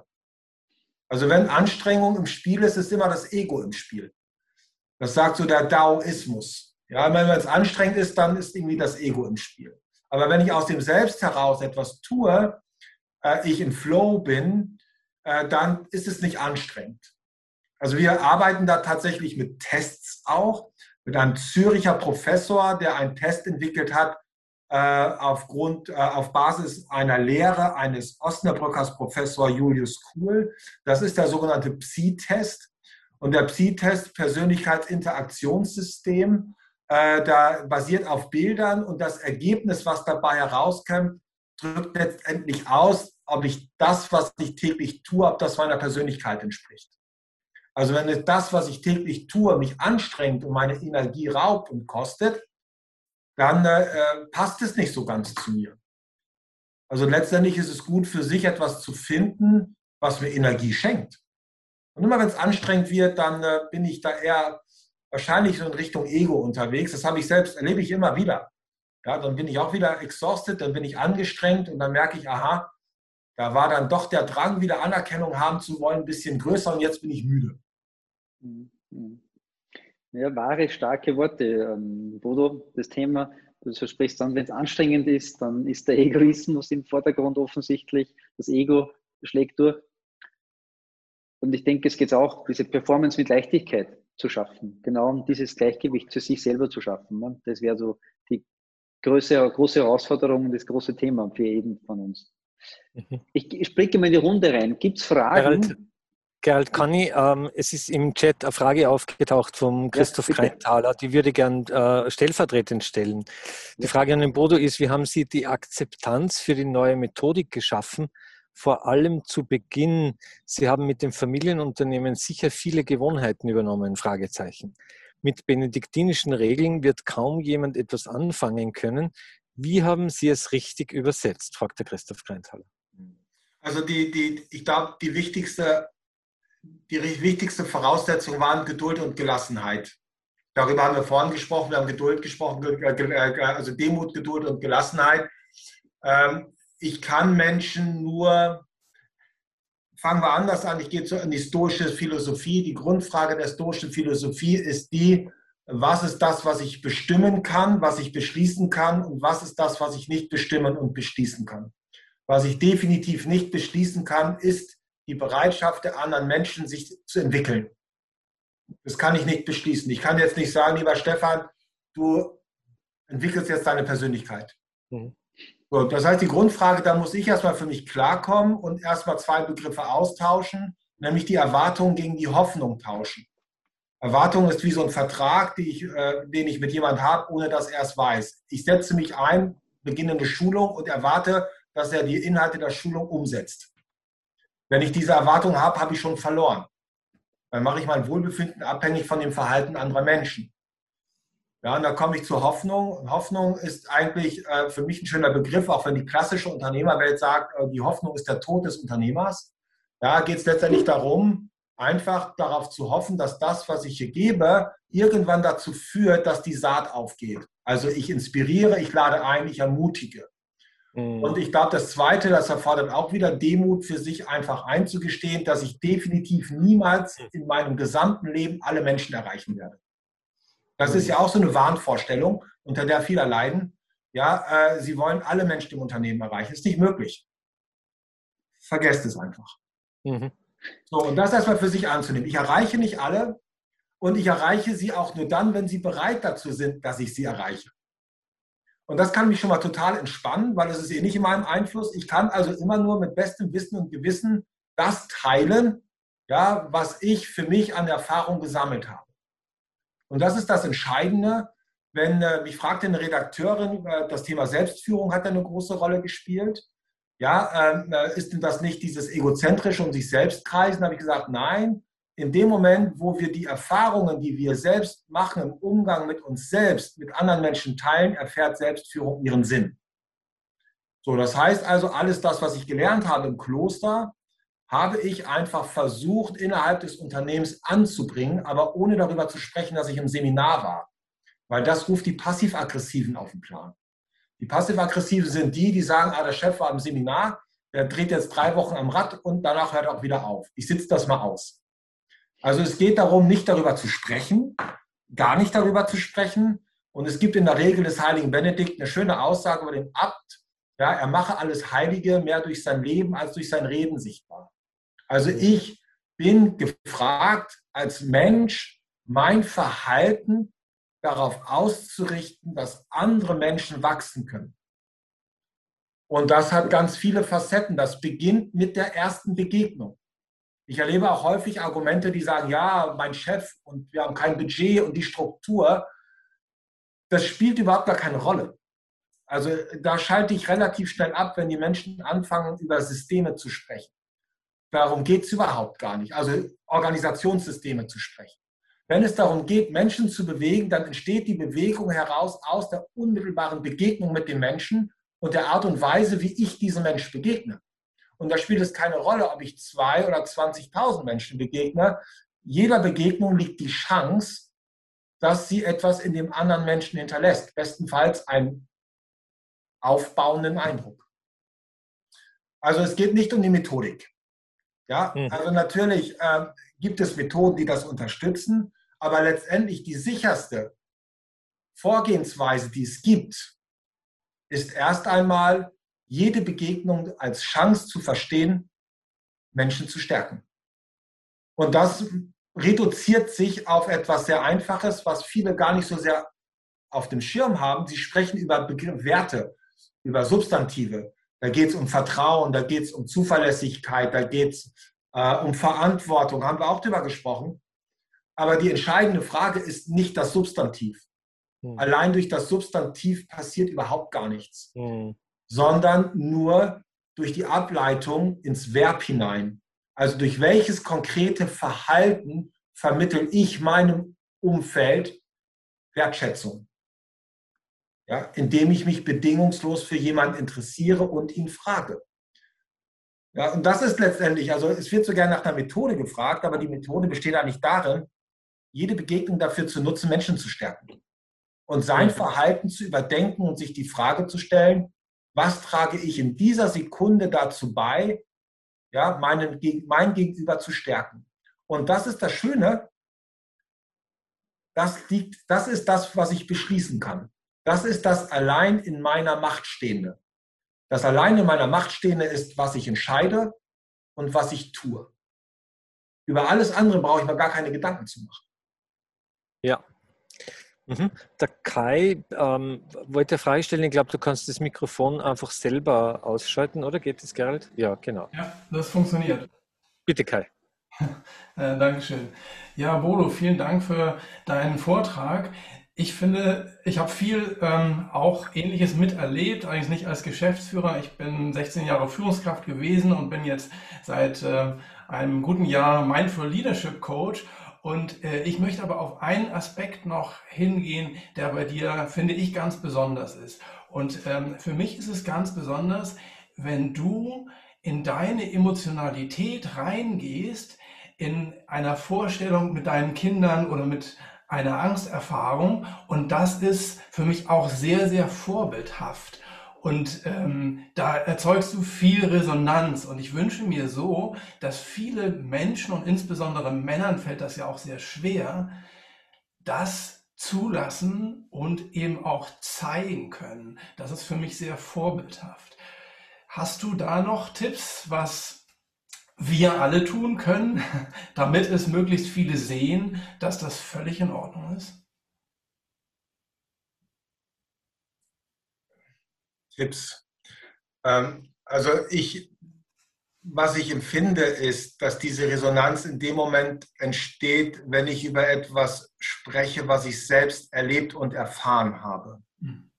Also wenn Anstrengung im Spiel ist, ist immer das Ego im Spiel. Das sagt so der Daoismus. Ja, wenn es anstrengend ist, dann ist irgendwie das Ego im Spiel. Aber wenn ich aus dem Selbst heraus etwas tue, äh, ich im Flow bin, äh, dann ist es nicht anstrengend. Also wir arbeiten da tatsächlich mit Tests auch, mit einem Züricher Professor, der einen Test entwickelt hat, äh, aufgrund, äh, auf Basis einer Lehre eines Osnabrückers Professor Julius Kuhl. Das ist der sogenannte Psi-Test. Und der Psi-Test, Persönlichkeitsinteraktionssystem, äh, da basiert auf Bildern und das Ergebnis, was dabei herauskommt, drückt letztendlich aus, ob ich das, was ich täglich tue, ob das meiner Persönlichkeit entspricht. Also wenn das, was ich täglich tue, mich anstrengt und meine Energie raubt und kostet, dann äh, passt es nicht so ganz zu mir. Also letztendlich ist es gut für sich etwas zu finden, was mir Energie schenkt. Und immer wenn es anstrengend wird, dann äh, bin ich da eher wahrscheinlich so in Richtung Ego unterwegs. Das habe ich selbst, erlebe ich immer wieder. Ja, dann bin ich auch wieder exhausted, dann bin ich angestrengt und dann merke ich, aha, da war dann doch der Drang, wieder Anerkennung haben zu wollen, ein bisschen größer und jetzt bin ich müde. Mhm. Ja, wahre, starke Worte. Ähm, Bodo, das Thema, du sprichst dann, wenn es anstrengend ist, dann ist der Egoismus im Vordergrund offensichtlich. Das Ego schlägt durch. Und ich denke, es geht auch, diese Performance mit Leichtigkeit zu schaffen. Genau um dieses Gleichgewicht für sich selber zu schaffen. Ne? Das wäre so die große, große Herausforderung das große Thema für jeden von uns. Mhm. Ich, ich blicke mal in die Runde rein. Gibt es Fragen? Gerald, Gerald Kanni, ähm, es ist im Chat eine Frage aufgetaucht vom Christoph ja, Kreintaler, die würde ich gern äh, stellvertretend stellen. Die Frage an den Bodo ist, wie haben Sie die Akzeptanz für die neue Methodik geschaffen? Vor allem zu Beginn, Sie haben mit dem Familienunternehmen sicher viele Gewohnheiten übernommen, Fragezeichen. Mit benediktinischen Regeln wird kaum jemand etwas anfangen können. Wie haben Sie es richtig übersetzt, fragt der Christoph Kreintaler. Also die, die, ich glaube, die wichtigste, die wichtigste Voraussetzung waren Geduld und Gelassenheit. Darüber haben wir vorhin gesprochen, wir haben Geduld gesprochen, äh, also Demut, Geduld und Gelassenheit. Ähm, ich kann Menschen nur, fangen wir anders an, ich gehe in die stoische Philosophie. Die Grundfrage der stoischen Philosophie ist die, was ist das, was ich bestimmen kann, was ich beschließen kann und was ist das, was ich nicht bestimmen und beschließen kann. Was ich definitiv nicht beschließen kann, ist die Bereitschaft der anderen Menschen, sich zu entwickeln. Das kann ich nicht beschließen. Ich kann jetzt nicht sagen, lieber Stefan, du entwickelst jetzt deine Persönlichkeit. Mhm. So, das heißt, die Grundfrage, da muss ich erstmal für mich klarkommen und erstmal zwei Begriffe austauschen, nämlich die Erwartung gegen die Hoffnung tauschen. Erwartung ist wie so ein Vertrag, ich, äh, den ich mit jemandem habe, ohne dass er es weiß. Ich setze mich ein, beginne eine Schulung und erwarte, dass er die Inhalte der Schulung umsetzt. Wenn ich diese Erwartung habe, habe ich schon verloren. Dann mache ich mein Wohlbefinden abhängig von dem Verhalten anderer Menschen. Ja, und da komme ich zur Hoffnung. Hoffnung ist eigentlich äh, für mich ein schöner Begriff, auch wenn die klassische Unternehmerwelt sagt, äh, die Hoffnung ist der Tod des Unternehmers. Da geht es letztendlich darum, einfach darauf zu hoffen, dass das, was ich hier gebe, irgendwann dazu führt, dass die Saat aufgeht. Also ich inspiriere, ich lade ein, ich ermutige. Mhm. Und ich glaube, das Zweite, das erfordert auch wieder Demut für sich einfach einzugestehen, dass ich definitiv niemals in meinem gesamten Leben alle Menschen erreichen werde. Das ist ja auch so eine Wahnvorstellung, unter der viele leiden. Ja, äh, sie wollen alle Menschen im Unternehmen erreichen. Ist nicht möglich. Vergesst es einfach. Mhm. So, und das erstmal für sich anzunehmen. Ich erreiche nicht alle und ich erreiche sie auch nur dann, wenn sie bereit dazu sind, dass ich sie erreiche. Und das kann mich schon mal total entspannen, weil es ist eh nicht in meinem Einfluss. Ich kann also immer nur mit bestem Wissen und Gewissen das teilen, ja, was ich für mich an Erfahrung gesammelt habe. Und das ist das Entscheidende. Wenn äh, mich fragte eine Redakteurin, äh, das Thema Selbstführung hat eine große Rolle gespielt. Ja, ähm, äh, ist denn das nicht dieses egozentrische um sich selbst kreisen? Habe ich gesagt, nein. In dem Moment, wo wir die Erfahrungen, die wir selbst machen im Umgang mit uns selbst, mit anderen Menschen teilen, erfährt Selbstführung ihren Sinn. So, das heißt also, alles das, was ich gelernt habe im Kloster, habe ich einfach versucht, innerhalb des Unternehmens anzubringen, aber ohne darüber zu sprechen, dass ich im Seminar war. Weil das ruft die Passiv-Aggressiven auf den Plan. Die Passiv-Aggressiven sind die, die sagen, ah, der Chef war im Seminar, der dreht jetzt drei Wochen am Rad und danach hört er auch wieder auf. Ich sitze das mal aus. Also es geht darum, nicht darüber zu sprechen, gar nicht darüber zu sprechen. Und es gibt in der Regel des heiligen Benedikt eine schöne Aussage über den Abt. Ja, er mache alles Heilige mehr durch sein Leben als durch sein Reden sichtbar. Also ich bin gefragt, als Mensch mein Verhalten darauf auszurichten, dass andere Menschen wachsen können. Und das hat ganz viele Facetten. Das beginnt mit der ersten Begegnung. Ich erlebe auch häufig Argumente, die sagen, ja, mein Chef und wir haben kein Budget und die Struktur. Das spielt überhaupt gar keine Rolle. Also da schalte ich relativ schnell ab, wenn die Menschen anfangen, über Systeme zu sprechen. Darum geht es überhaupt gar nicht. Also Organisationssysteme zu sprechen. Wenn es darum geht, Menschen zu bewegen, dann entsteht die Bewegung heraus aus der unmittelbaren Begegnung mit den Menschen und der Art und Weise, wie ich diesem Menschen begegne. Und da spielt es keine Rolle, ob ich zwei oder 20.000 Menschen begegne. Jeder Begegnung liegt die Chance, dass sie etwas in dem anderen Menschen hinterlässt. Bestenfalls ein aufbauenden Eindruck. Also es geht nicht um die Methodik. Ja, mhm. also natürlich äh, gibt es Methoden, die das unterstützen, aber letztendlich die sicherste Vorgehensweise, die es gibt, ist erst einmal jede Begegnung als Chance zu verstehen, Menschen zu stärken. Und das reduziert sich auf etwas sehr Einfaches, was viele gar nicht so sehr auf dem Schirm haben. Sie sprechen über Begr Werte, über Substantive. Da geht es um Vertrauen, da geht es um Zuverlässigkeit, da geht es äh, um Verantwortung, haben wir auch drüber gesprochen. Aber die entscheidende Frage ist nicht das Substantiv. Hm. Allein durch das Substantiv passiert überhaupt gar nichts, hm. sondern nur durch die Ableitung ins Verb hinein. Also durch welches konkrete Verhalten vermittle ich meinem Umfeld Wertschätzung? Ja, indem ich mich bedingungslos für jemanden interessiere und ihn frage. Ja, und das ist letztendlich, also es wird so gerne nach einer Methode gefragt, aber die Methode besteht eigentlich darin, jede Begegnung dafür zu nutzen, Menschen zu stärken. Und sein Verhalten zu überdenken und sich die Frage zu stellen, was trage ich in dieser Sekunde dazu bei, ja, meinen, mein Gegenüber zu stärken. Und das ist das Schöne, das, liegt, das ist das, was ich beschließen kann. Das ist das allein in meiner Macht Stehende. Das allein in meiner Macht Stehende ist, was ich entscheide und was ich tue. Über alles andere brauche ich mir gar keine Gedanken zu machen. Ja. Mhm. Der Kai ähm, wollte eine Frage stellen. Ich glaube, du kannst das Mikrofon einfach selber ausschalten, oder? Geht das, Gerald? Ja, genau. Ja, das funktioniert. Bitte, Kai. äh, Dankeschön. Ja, Bodo, vielen Dank für deinen Vortrag. Ich finde, ich habe viel ähm, auch Ähnliches miterlebt, eigentlich nicht als Geschäftsführer. Ich bin 16 Jahre Führungskraft gewesen und bin jetzt seit äh, einem guten Jahr Mindful Leadership Coach. Und äh, ich möchte aber auf einen Aspekt noch hingehen, der bei dir, finde ich, ganz besonders ist. Und ähm, für mich ist es ganz besonders, wenn du in deine Emotionalität reingehst, in einer Vorstellung mit deinen Kindern oder mit einer Angsterfahrung. Und das ist für mich auch sehr, sehr vorbildhaft. Und ähm, da erzeugst du viel Resonanz. Und ich wünsche mir so, dass viele Menschen und insbesondere Männern fällt das ja auch sehr schwer, das zulassen und eben auch zeigen können. Das ist für mich sehr vorbildhaft. Hast du da noch Tipps, was wir alle tun können, damit es möglichst viele sehen, dass das völlig in Ordnung ist? Tipps. Ähm, also ich, was ich empfinde, ist, dass diese Resonanz in dem Moment entsteht, wenn ich über etwas spreche, was ich selbst erlebt und erfahren habe. Hm.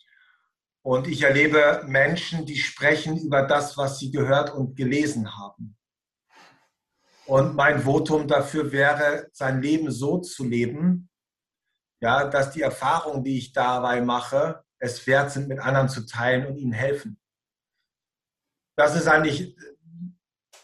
Und ich erlebe Menschen, die sprechen über das, was sie gehört und gelesen haben. Und mein Votum dafür wäre, sein Leben so zu leben, ja, dass die Erfahrungen, die ich dabei mache, es wert sind, mit anderen zu teilen und ihnen helfen. Das ist eigentlich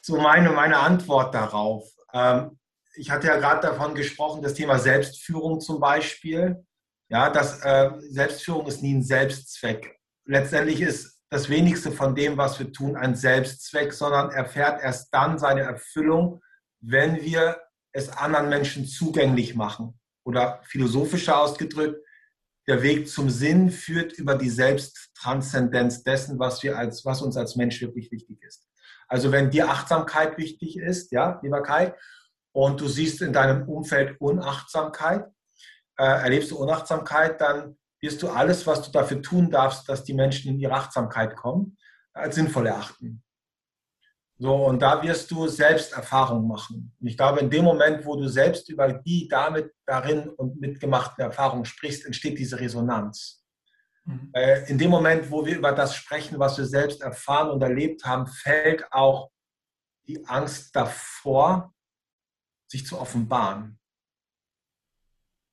so meine, meine Antwort darauf. Ähm, ich hatte ja gerade davon gesprochen, das Thema Selbstführung zum Beispiel. Ja, das, äh, Selbstführung ist nie ein Selbstzweck. Letztendlich ist das wenigste von dem, was wir tun, ein Selbstzweck, sondern erfährt erst dann seine Erfüllung, wenn wir es anderen Menschen zugänglich machen. Oder philosophischer ausgedrückt, der Weg zum Sinn führt über die Selbsttranszendenz dessen, was, wir als, was uns als Mensch wirklich wichtig ist. Also wenn dir Achtsamkeit wichtig ist, ja, lieber Kai, und du siehst in deinem Umfeld Unachtsamkeit, äh, erlebst du Unachtsamkeit, dann wirst du alles, was du dafür tun darfst, dass die Menschen in ihre Achtsamkeit kommen, als sinnvoll erachten. So, und da wirst du selbst Erfahrungen machen. Und ich glaube, in dem Moment, wo du selbst über die damit, darin und mitgemachten Erfahrungen sprichst, entsteht diese Resonanz. Mhm. Äh, in dem Moment, wo wir über das sprechen, was wir selbst erfahren und erlebt haben, fällt auch die Angst davor, sich zu offenbaren.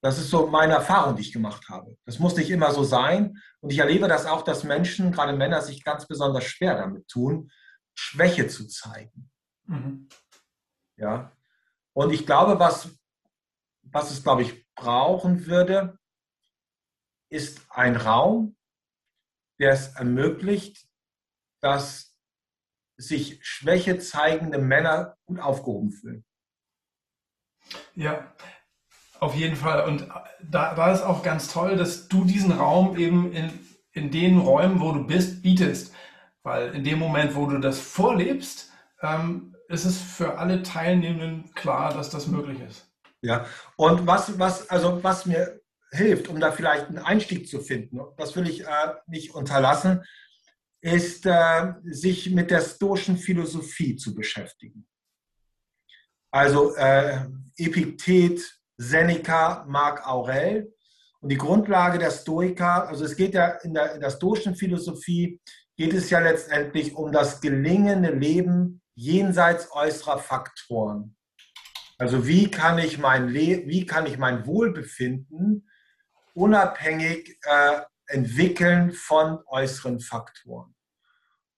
Das ist so meine Erfahrung, die ich gemacht habe. Das muss nicht immer so sein. Und ich erlebe das auch, dass Menschen, gerade Männer, sich ganz besonders schwer damit tun, Schwäche zu zeigen. Mhm. Ja. Und ich glaube, was, was es, glaube ich, brauchen würde, ist ein Raum, der es ermöglicht, dass sich Schwäche zeigende Männer gut aufgehoben fühlen. Ja, auf jeden Fall. Und da, da ist auch ganz toll, dass du diesen Raum eben in, in den Räumen, wo du bist, bietest. Weil in dem Moment, wo du das vorlebst, ähm, ist es für alle Teilnehmenden klar, dass das möglich ist. Ja, und was, was, also was mir hilft, um da vielleicht einen Einstieg zu finden, das will ich äh, nicht unterlassen, ist, äh, sich mit der stoischen Philosophie zu beschäftigen. Also äh, Epiktet, Seneca, Marc Aurel. Und die Grundlage der Stoiker, also es geht ja in der, in der stoischen Philosophie, geht es ja letztendlich um das gelingende Leben jenseits äußerer Faktoren. Also wie kann ich mein, Le wie kann ich mein Wohlbefinden unabhängig äh, entwickeln von äußeren Faktoren?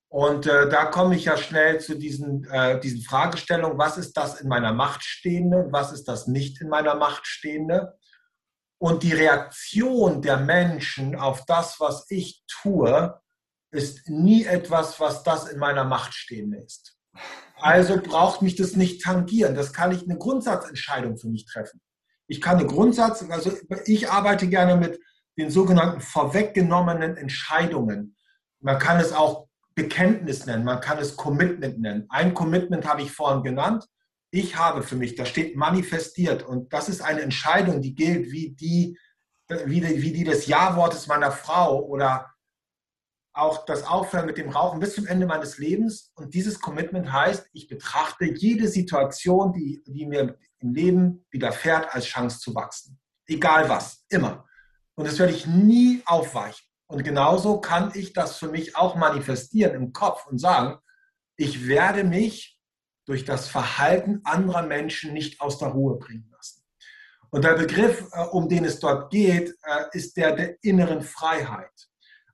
Und äh, da komme ich ja schnell zu diesen, äh, diesen Fragestellungen, was ist das in meiner Macht Stehende, was ist das nicht in meiner Macht Stehende? Und die Reaktion der Menschen auf das, was ich tue, ist nie etwas, was das in meiner Macht Stehende ist. Also braucht mich das nicht tangieren. Das kann ich eine Grundsatzentscheidung für mich treffen. Ich kann eine Grundsatz, also ich arbeite gerne mit den sogenannten vorweggenommenen Entscheidungen. Man kann es auch Bekenntnis nennen, man kann es Commitment nennen. Ein Commitment habe ich vorhin genannt. Ich habe für mich, da steht manifestiert und das ist eine Entscheidung, die gilt wie die, wie die, wie die des Ja-Wortes meiner Frau oder auch das Aufhören mit dem Rauchen bis zum Ende meines Lebens. Und dieses Commitment heißt, ich betrachte jede Situation, die, die mir im Leben widerfährt, als Chance zu wachsen. Egal was, immer. Und das werde ich nie aufweichen. Und genauso kann ich das für mich auch manifestieren im Kopf und sagen, ich werde mich durch das Verhalten anderer Menschen nicht aus der Ruhe bringen lassen. Und der Begriff, äh, um den es dort geht, äh, ist der der inneren Freiheit.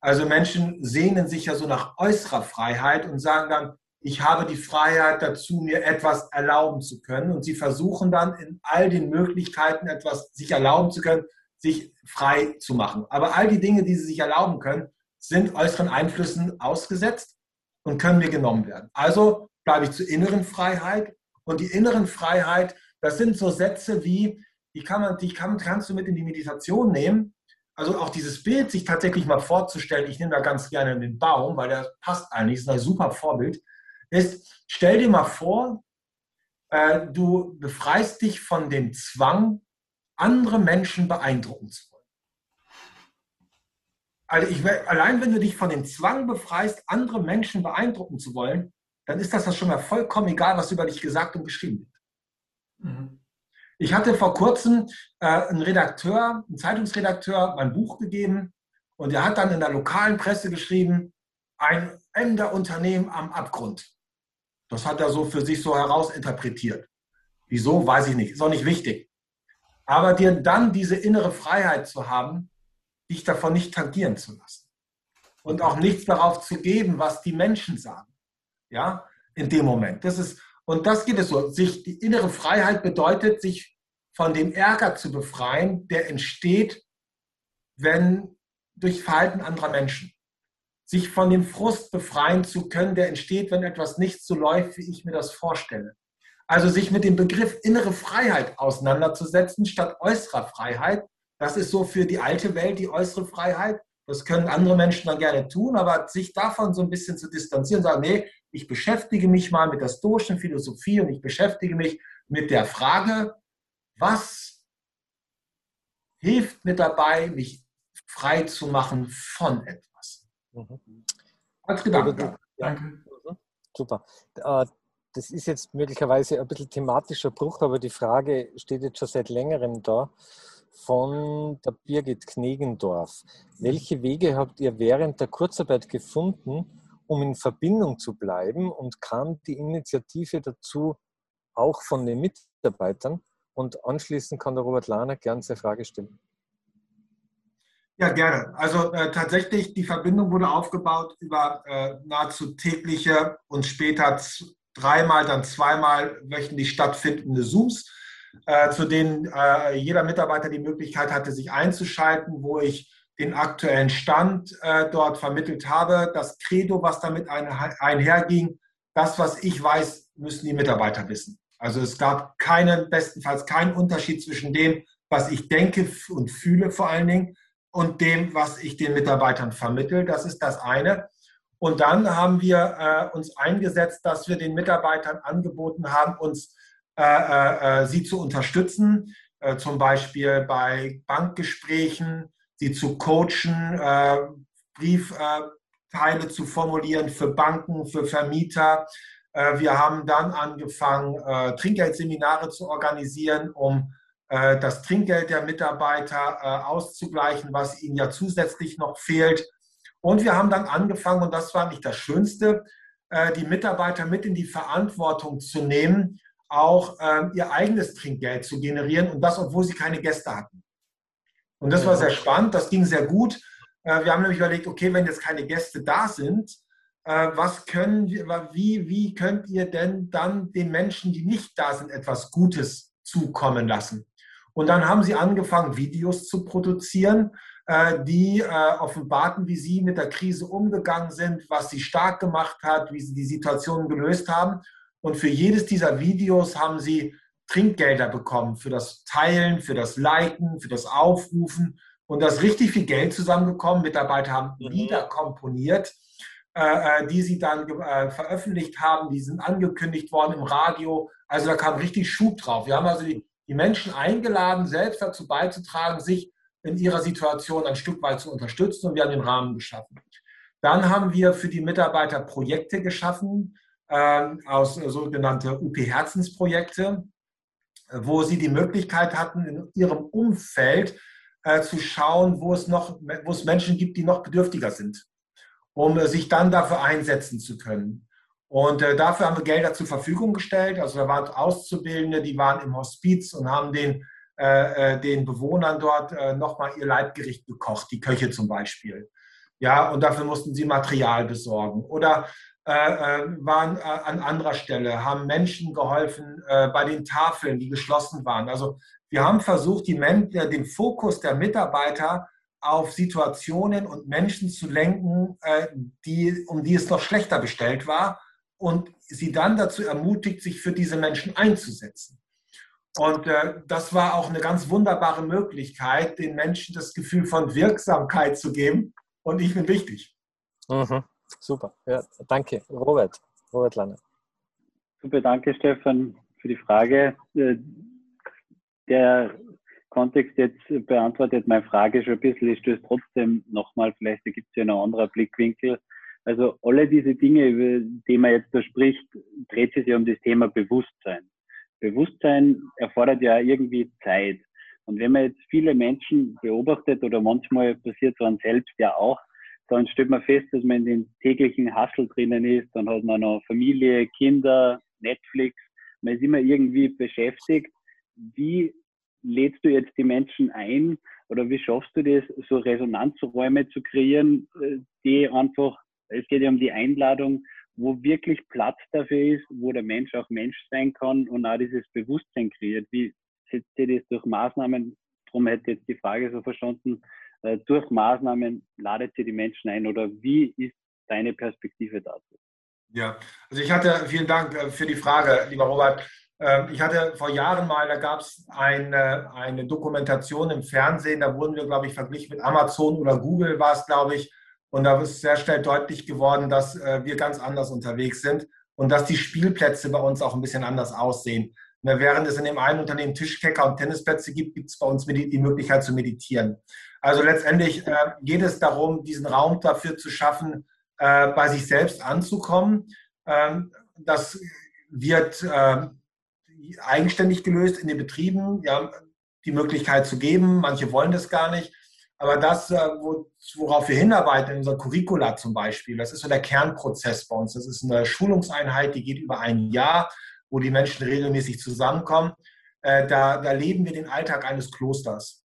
Also Menschen sehnen sich ja so nach äußerer Freiheit und sagen dann, ich habe die Freiheit dazu, mir etwas erlauben zu können. Und sie versuchen dann in all den Möglichkeiten etwas sich erlauben zu können, sich frei zu machen. Aber all die Dinge, die sie sich erlauben können, sind äußeren Einflüssen ausgesetzt und können mir genommen werden. Also bleibe ich zur inneren Freiheit. Und die inneren Freiheit, das sind so Sätze wie, die, kann man, die kann, kannst du mit in die Meditation nehmen. Also auch dieses Bild, sich tatsächlich mal vorzustellen, ich nehme da ganz gerne den Baum, weil der passt eigentlich, ist ein super Vorbild, ist, stell dir mal vor, äh, du befreist dich von dem Zwang, andere Menschen beeindrucken zu wollen. Also ich, allein wenn du dich von dem Zwang befreist, andere Menschen beeindrucken zu wollen, dann ist das, das schon mal vollkommen egal, was über dich gesagt und geschrieben wird. Mhm. Ich hatte vor kurzem äh, einen Redakteur, einen Zeitungsredakteur, mein Buch gegeben und der hat dann in der lokalen Presse geschrieben, ein Ende Unternehmen am Abgrund. Das hat er so für sich so herausinterpretiert. Wieso, weiß ich nicht. Ist auch nicht wichtig. Aber dir dann diese innere Freiheit zu haben, dich davon nicht tangieren zu lassen. Und auch nichts darauf zu geben, was die Menschen sagen. Ja, in dem Moment. Das ist, und das geht es so. Sich, die innere Freiheit bedeutet, sich von dem Ärger zu befreien, der entsteht, wenn durch Verhalten anderer Menschen. Sich von dem Frust befreien zu können, der entsteht, wenn etwas nicht so läuft, wie ich mir das vorstelle. Also sich mit dem Begriff innere Freiheit auseinanderzusetzen statt äußerer Freiheit. Das ist so für die alte Welt die äußere Freiheit. Das können andere Menschen dann gerne tun, aber sich davon so ein bisschen zu distanzieren, sagen, nee, ich beschäftige mich mal mit der stoischen Philosophie und ich beschäftige mich mit der Frage, was hilft mir dabei, mich frei zu machen von etwas. Mhm. Als Gedanke. Danke. Mhm. Super. Äh, das ist jetzt möglicherweise ein bisschen thematischer Bruch, aber die Frage steht jetzt schon seit längerem da von der Birgit Knegendorf. Welche Wege habt ihr während der Kurzarbeit gefunden, um in Verbindung zu bleiben und kam die Initiative dazu auch von den Mitarbeitern? Und anschließend kann der Robert Lahner gern seine Frage stellen. Ja, gerne. Also äh, tatsächlich, die Verbindung wurde aufgebaut über äh, nahezu tägliche und später dreimal, dann zweimal wöchentlich stattfindende Zooms, äh, zu denen äh, jeder Mitarbeiter die Möglichkeit hatte, sich einzuschalten, wo ich den aktuellen Stand äh, dort vermittelt habe. Das Credo, was damit ein, einherging, das, was ich weiß, müssen die Mitarbeiter wissen. Also es gab keinen, bestenfalls keinen Unterschied zwischen dem, was ich denke und fühle vor allen Dingen und dem, was ich den Mitarbeitern vermittle. Das ist das eine. Und dann haben wir äh, uns eingesetzt, dass wir den Mitarbeitern angeboten haben, uns sie zu unterstützen, äh, zum Beispiel bei Bankgesprächen, sie zu coachen, äh, Briefteile zu formulieren für Banken, für Vermieter. wir haben dann angefangen, Trinkgeldseminare zu organisieren, um das Trinkgeld der Mitarbeiter auszugleichen, was ihnen ja zusätzlich noch fehlt. Und wir haben dann angefangen, und das war nicht das Schönste, äh, die Mitarbeiter mit in die Verantwortung zu nehmen, auch ähm, ihr eigenes Trinkgeld zu generieren und das, obwohl sie keine Gäste hatten. Und das war sehr spannend, das ging sehr gut. Äh, wir haben nämlich überlegt, okay, wenn jetzt keine Gäste da sind, äh, was können wir, wie, wie könnt ihr denn dann den Menschen, die nicht da sind, etwas Gutes zukommen lassen? Und dann haben sie angefangen, Videos zu produzieren, äh, die äh, offenbarten, wie sie mit der Krise umgegangen sind, was sie stark gemacht hat, wie sie die Situation gelöst haben. Und für jedes dieser Videos haben sie Trinkgelder bekommen für das Teilen, für das Liken, für das Aufrufen. Und da ist richtig viel Geld zusammengekommen. Mitarbeiter haben mhm. Lieder komponiert, äh, die sie dann veröffentlicht haben. Die sind angekündigt worden im Radio. Also da kam richtig Schub drauf. Wir haben also die, die Menschen eingeladen, selbst dazu beizutragen, sich in ihrer Situation ein Stück weit zu unterstützen und wir haben den Rahmen geschaffen. Dann haben wir für die Mitarbeiter Projekte geschaffen, äh, aus äh, sogenannte UP-Herzensprojekte, wo sie die Möglichkeit hatten, in ihrem Umfeld äh, zu schauen, wo es noch, wo es Menschen gibt, die noch bedürftiger sind, um äh, sich dann dafür einsetzen zu können. Und äh, dafür haben wir Gelder zur Verfügung gestellt. Also da waren Auszubildende, die waren im Hospiz und haben den äh, äh, den Bewohnern dort äh, nochmal ihr Leibgericht gekocht, die Köche zum Beispiel. Ja, und dafür mussten sie Material besorgen. Oder äh, äh waren äh, an anderer Stelle, haben Menschen geholfen bei den Tafeln, die geschlossen waren. Also wir haben versucht, Men den Fokus der Mitarbeiter auf Situationen und Menschen zu lenken, die, um die es noch schlechter bestellt war und sie dann dazu ermutigt, sich für diese Menschen einzusetzen. Und äh, das war auch eine ganz wunderbare Möglichkeit, den Menschen das Gefühl von Wirksamkeit zu geben. Und ich bin wichtig. Mhm. Super. Ja, danke. Robert. Robert Lange. Super, danke Stefan für die Frage. Äh, der Kontext jetzt beantwortet meine Frage schon ein bisschen. Ich stöße trotzdem nochmal, vielleicht gibt es ja noch andere Blickwinkel. Also alle diese Dinge, über die man jetzt da spricht, dreht sich ja um das Thema Bewusstsein. Bewusstsein erfordert ja irgendwie Zeit. Und wenn man jetzt viele Menschen beobachtet oder manchmal passiert es einem selbst ja auch, dann stellt man fest, dass man in den täglichen Hustle drinnen ist, dann hat man noch Familie, Kinder, Netflix, man ist immer irgendwie beschäftigt. Wie lädst du jetzt die Menschen ein oder wie schaffst du das, so Resonanzräume zu kreieren, äh, die einfach, es geht ja um die Einladung, wo wirklich Platz dafür ist, wo der Mensch auch Mensch sein kann und auch dieses Bewusstsein kreiert. Wie setzt ihr das durch Maßnahmen? Darum hätte ich jetzt die Frage so verstanden, äh, durch Maßnahmen ladet ihr die Menschen ein oder wie ist deine Perspektive dazu? Ja, also ich hatte, vielen Dank äh, für die Frage, lieber Robert. Ähm, ich hatte vor Jahren mal, da gab es eine, eine Dokumentation im Fernsehen, da wurden wir, glaube ich, verglichen mit Amazon oder Google war es, glaube ich. Und da ist sehr schnell deutlich geworden, dass äh, wir ganz anders unterwegs sind und dass die Spielplätze bei uns auch ein bisschen anders aussehen. Ne, während es in dem einen Unternehmen Tischkecker und Tennisplätze gibt, gibt es bei uns die Möglichkeit zu meditieren. Also letztendlich äh, geht es darum, diesen Raum dafür zu schaffen, äh, bei sich selbst anzukommen. Ähm, das wird äh, eigenständig gelöst in den Betrieben, ja, die Möglichkeit zu geben. Manche wollen das gar nicht. Aber das, äh, worauf wir hinarbeiten, in unserer Curricula zum Beispiel, das ist so der Kernprozess bei uns. Das ist eine Schulungseinheit, die geht über ein Jahr, wo die Menschen regelmäßig zusammenkommen. Äh, da, da leben wir den Alltag eines Klosters.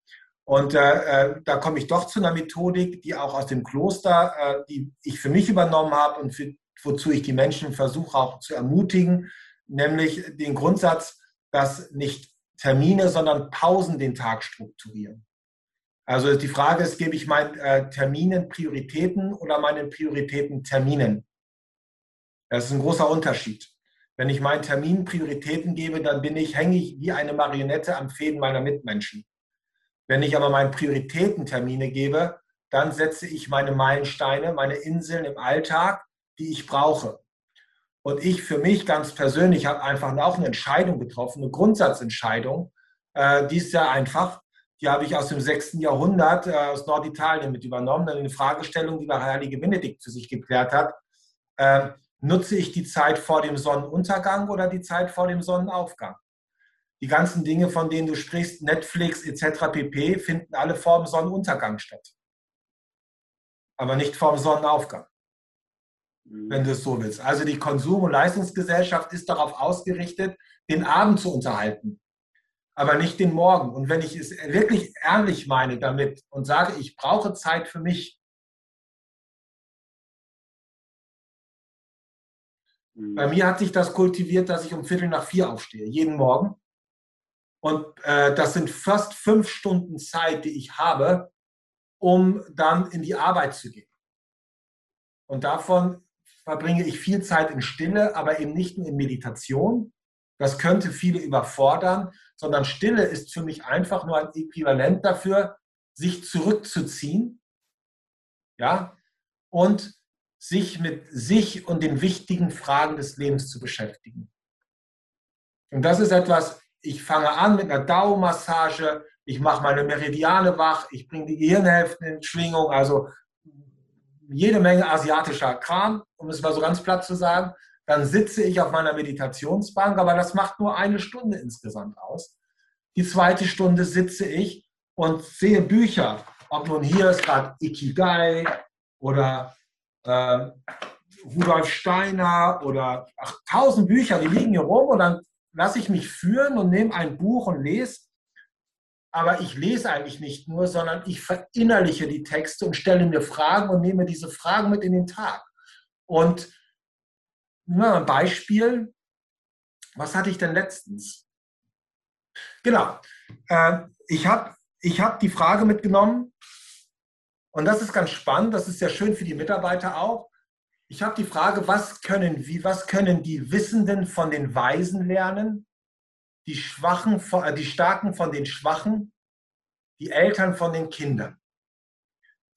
Und äh, äh, da komme ich doch zu einer Methodik, die auch aus dem Kloster, äh, die ich für mich übernommen habe und für, wozu ich die Menschen versuche auch zu ermutigen, nämlich den Grundsatz, dass nicht Termine, sondern Pausen den Tag strukturieren. Also die Frage ist, gebe ich meinen äh, Terminen Prioritäten oder meinen Prioritäten Terminen? Das ist ein großer Unterschied. Wenn ich meinen Terminen Prioritäten gebe, dann bin ich, hänge ich wie eine Marionette am Fäden meiner Mitmenschen. Wenn ich aber meinen Prioritäten Termine gebe, dann setze ich meine Meilensteine, meine Inseln im Alltag, die ich brauche. Und ich für mich ganz persönlich habe einfach auch eine Entscheidung getroffen, eine Grundsatzentscheidung. Äh, die ist sehr einfach. Die habe ich aus dem 6. Jahrhundert äh, aus Norditalien mit übernommen. Eine Fragestellung, die der heilige Benedikt für sich geklärt hat. Äh, nutze ich die Zeit vor dem Sonnenuntergang oder die Zeit vor dem Sonnenaufgang? Die ganzen Dinge, von denen du sprichst, Netflix etc. pp., finden alle vor dem Sonnenuntergang statt. Aber nicht vor dem Sonnenaufgang wenn du es so willst. Also die Konsum- und Leistungsgesellschaft ist darauf ausgerichtet, den Abend zu unterhalten, aber nicht den Morgen. Und wenn ich es wirklich ehrlich meine damit und sage, ich brauche Zeit für mich, mhm. bei mir hat sich das kultiviert, dass ich um Viertel nach vier aufstehe, jeden Morgen. Und äh, das sind fast fünf Stunden Zeit, die ich habe, um dann in die Arbeit zu gehen. Und davon verbringe ich viel Zeit in Stille, aber eben nicht nur in Meditation. Das könnte viele überfordern, sondern Stille ist für mich einfach nur ein Äquivalent dafür, sich zurückzuziehen, ja, und sich mit sich und den wichtigen Fragen des Lebens zu beschäftigen. Und das ist etwas, ich fange an mit einer Daumassage, ich mache meine Meridiane wach, ich bringe die Gehirnhälften in Schwingung, also jede Menge asiatischer Kram, um es mal so ganz platt zu sagen. Dann sitze ich auf meiner Meditationsbank, aber das macht nur eine Stunde insgesamt aus. Die zweite Stunde sitze ich und sehe Bücher. Ob nun hier ist gerade Ikigai oder äh, Rudolf Steiner oder ach, tausend Bücher, die liegen hier rum und dann lasse ich mich führen und nehme ein Buch und lese aber ich lese eigentlich nicht nur, sondern ich verinnerliche die Texte und stelle mir Fragen und nehme diese Fragen mit in den Tag. Und na, ein Beispiel, was hatte ich denn letztens? Genau, äh, ich habe ich hab die Frage mitgenommen und das ist ganz spannend, das ist sehr schön für die Mitarbeiter auch. Ich habe die Frage, was können, wie, was können die Wissenden von den Weisen lernen? die Schwachen, äh, die Starken von den Schwachen, die Eltern von den Kindern.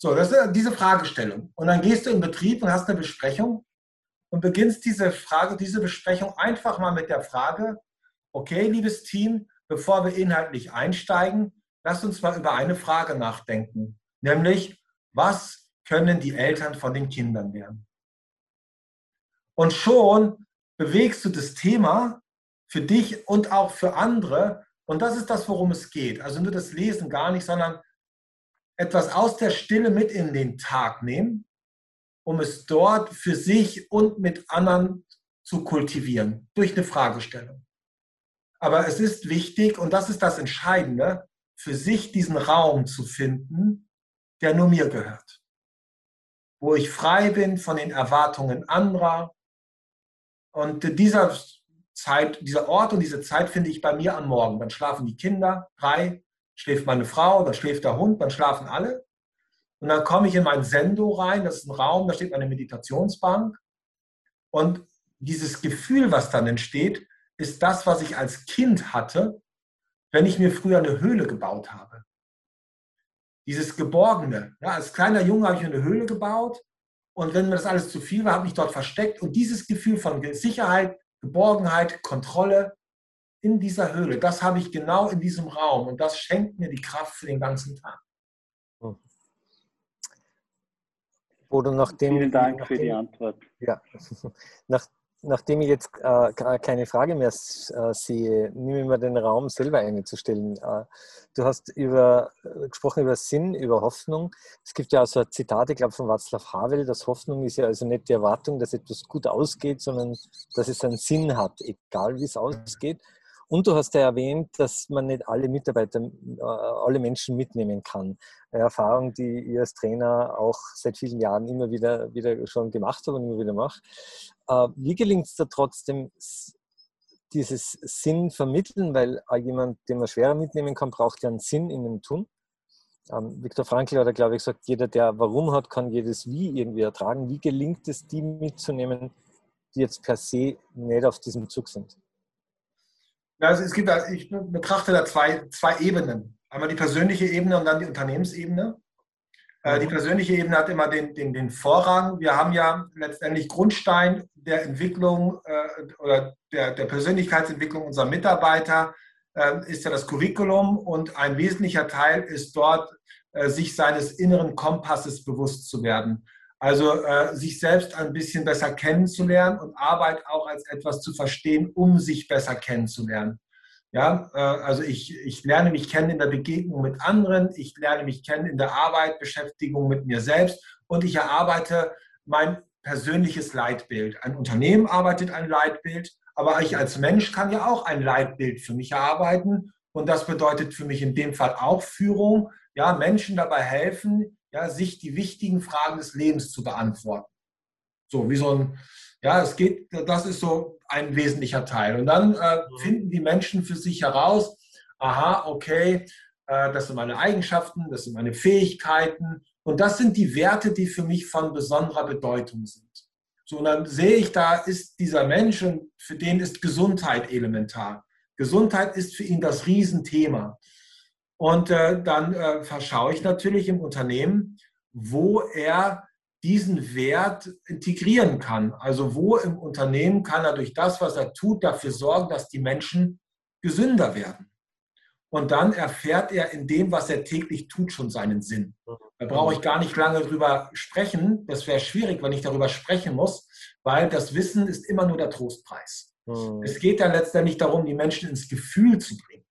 So, das ist diese Fragestellung. Und dann gehst du in Betrieb und hast eine Besprechung und beginnst diese Frage, diese Besprechung einfach mal mit der Frage, okay, liebes Team, bevor wir inhaltlich einsteigen, lass uns mal über eine Frage nachdenken, nämlich, was können die Eltern von den Kindern lernen? Und schon bewegst du das Thema für dich und auch für andere. Und das ist das, worum es geht. Also nur das Lesen gar nicht, sondern etwas aus der Stille mit in den Tag nehmen, um es dort für sich und mit anderen zu kultivieren, durch eine Fragestellung. Aber es ist wichtig, und das ist das Entscheidende, für sich diesen Raum zu finden, der nur mir gehört. Wo ich frei bin von den Erwartungen anderer. Und dieser Zeit, dieser Ort und diese Zeit finde ich bei mir am Morgen. Dann schlafen die Kinder, drei, schläft meine Frau, dann schläft der Hund, dann schlafen alle. Und dann komme ich in mein Sendo rein, das ist ein Raum, da steht meine Meditationsbank. Und dieses Gefühl, was dann entsteht, ist das, was ich als Kind hatte, wenn ich mir früher eine Höhle gebaut habe. Dieses Geborgene. Ja, als kleiner Junge habe ich eine Höhle gebaut und wenn mir das alles zu viel war, habe ich dort versteckt. Und dieses Gefühl von Sicherheit, Geborgenheit, Kontrolle in dieser Höhle. Das habe ich genau in diesem Raum und das schenkt mir die Kraft für den ganzen Tag. Oder nachdem, Vielen Dank nachdem, für die Antwort. Ja, nach, nachdem ich jetzt äh, keine Frage mehr äh, sehe, nehme ich mir den Raum selber einzustellen. Äh, du hast über, äh, gesprochen über Sinn, über Hoffnung. Es gibt ja auch so ein Zitat, ich glaube von Václav Havel, dass Hoffnung ist ja also nicht die Erwartung, dass etwas gut ausgeht, sondern dass es einen Sinn hat, egal wie es ausgeht. Und du hast ja erwähnt, dass man nicht alle Mitarbeiter, äh, alle Menschen mitnehmen kann. Eine Erfahrung, die ich als Trainer auch seit vielen Jahren immer wieder, wieder schon gemacht habe und immer wieder mache. Äh, wie gelingt es da trotzdem, dieses Sinn vermitteln, weil jemand, den man schwerer mitnehmen kann, braucht ja einen Sinn in dem Tun. ähm, Viktor Frankl hat, glaube ich, gesagt, jeder, der Warum hat, kann jedes Wie irgendwie ertragen. Wie gelingt es, die mitzunehmen, die jetzt per se nicht auf diesem Zug sind? Also es gibt, ich betrachte da zwei, zwei Ebenen. Einmal die persönliche Ebene und dann die Unternehmensebene. Äh, die persönliche Ebene hat immer den, den, den Vorrang. Wir haben ja letztendlich Grundstein der Entwicklung äh, oder der, der Persönlichkeitsentwicklung unserer Mitarbeiter äh, ist ja das Curriculum und ein wesentlicher Teil ist dort, äh, sich seines inneren Kompasses bewusst zu werden. Also äh, sich selbst ein bisschen besser kennenzulernen und Arbeit auch als etwas zu verstehen, um sich besser kennenzulernen. Ja, äh, also ich, ich lerne mich kennen in der Begegnung mit anderen, ich lerne mich kennen in der Arbeit, Beschäftigung mit mir selbst und ich erarbeite mein persönliches Leitbild. Ein Unternehmen arbeitet ein Leitbild, aber ich als Mensch kann ja auch ein Leitbild für mich erarbeiten und das bedeutet für mich in dem Fall auch Führung, ja, Menschen dabei helfen, ja, sich die wichtigen Fragen des Lebens zu beantworten. So wie so ein, ja, es geht, das ist so ein wesentlicher Teil. Und dann äh, mhm. finden die Menschen für sich heraus, aha, okay, äh, das sind meine Eigenschaften, das sind meine Fähigkeiten und das sind die Werte, die für mich von besonderer Bedeutung sind. So, und dann sehe ich, da ist dieser Mensch und für den ist Gesundheit elementar. Gesundheit ist für ihn das Riesenthema. Und äh, dann äh, verschaue ich natürlich im Unternehmen, wo er diesen Wert integrieren kann. Also wo im Unternehmen kann er durch das, was er tut, dafür sorgen, dass die Menschen gesünder werden. Und dann erfährt er in dem, was er täglich tut, schon seinen Sinn. Da brauche ich gar nicht lange drüber sprechen. Das wäre schwierig, wenn ich darüber sprechen muss, weil das Wissen ist immer nur der Trostpreis. Mhm. Es geht dann letztendlich darum, die Menschen ins Gefühl zu bringen.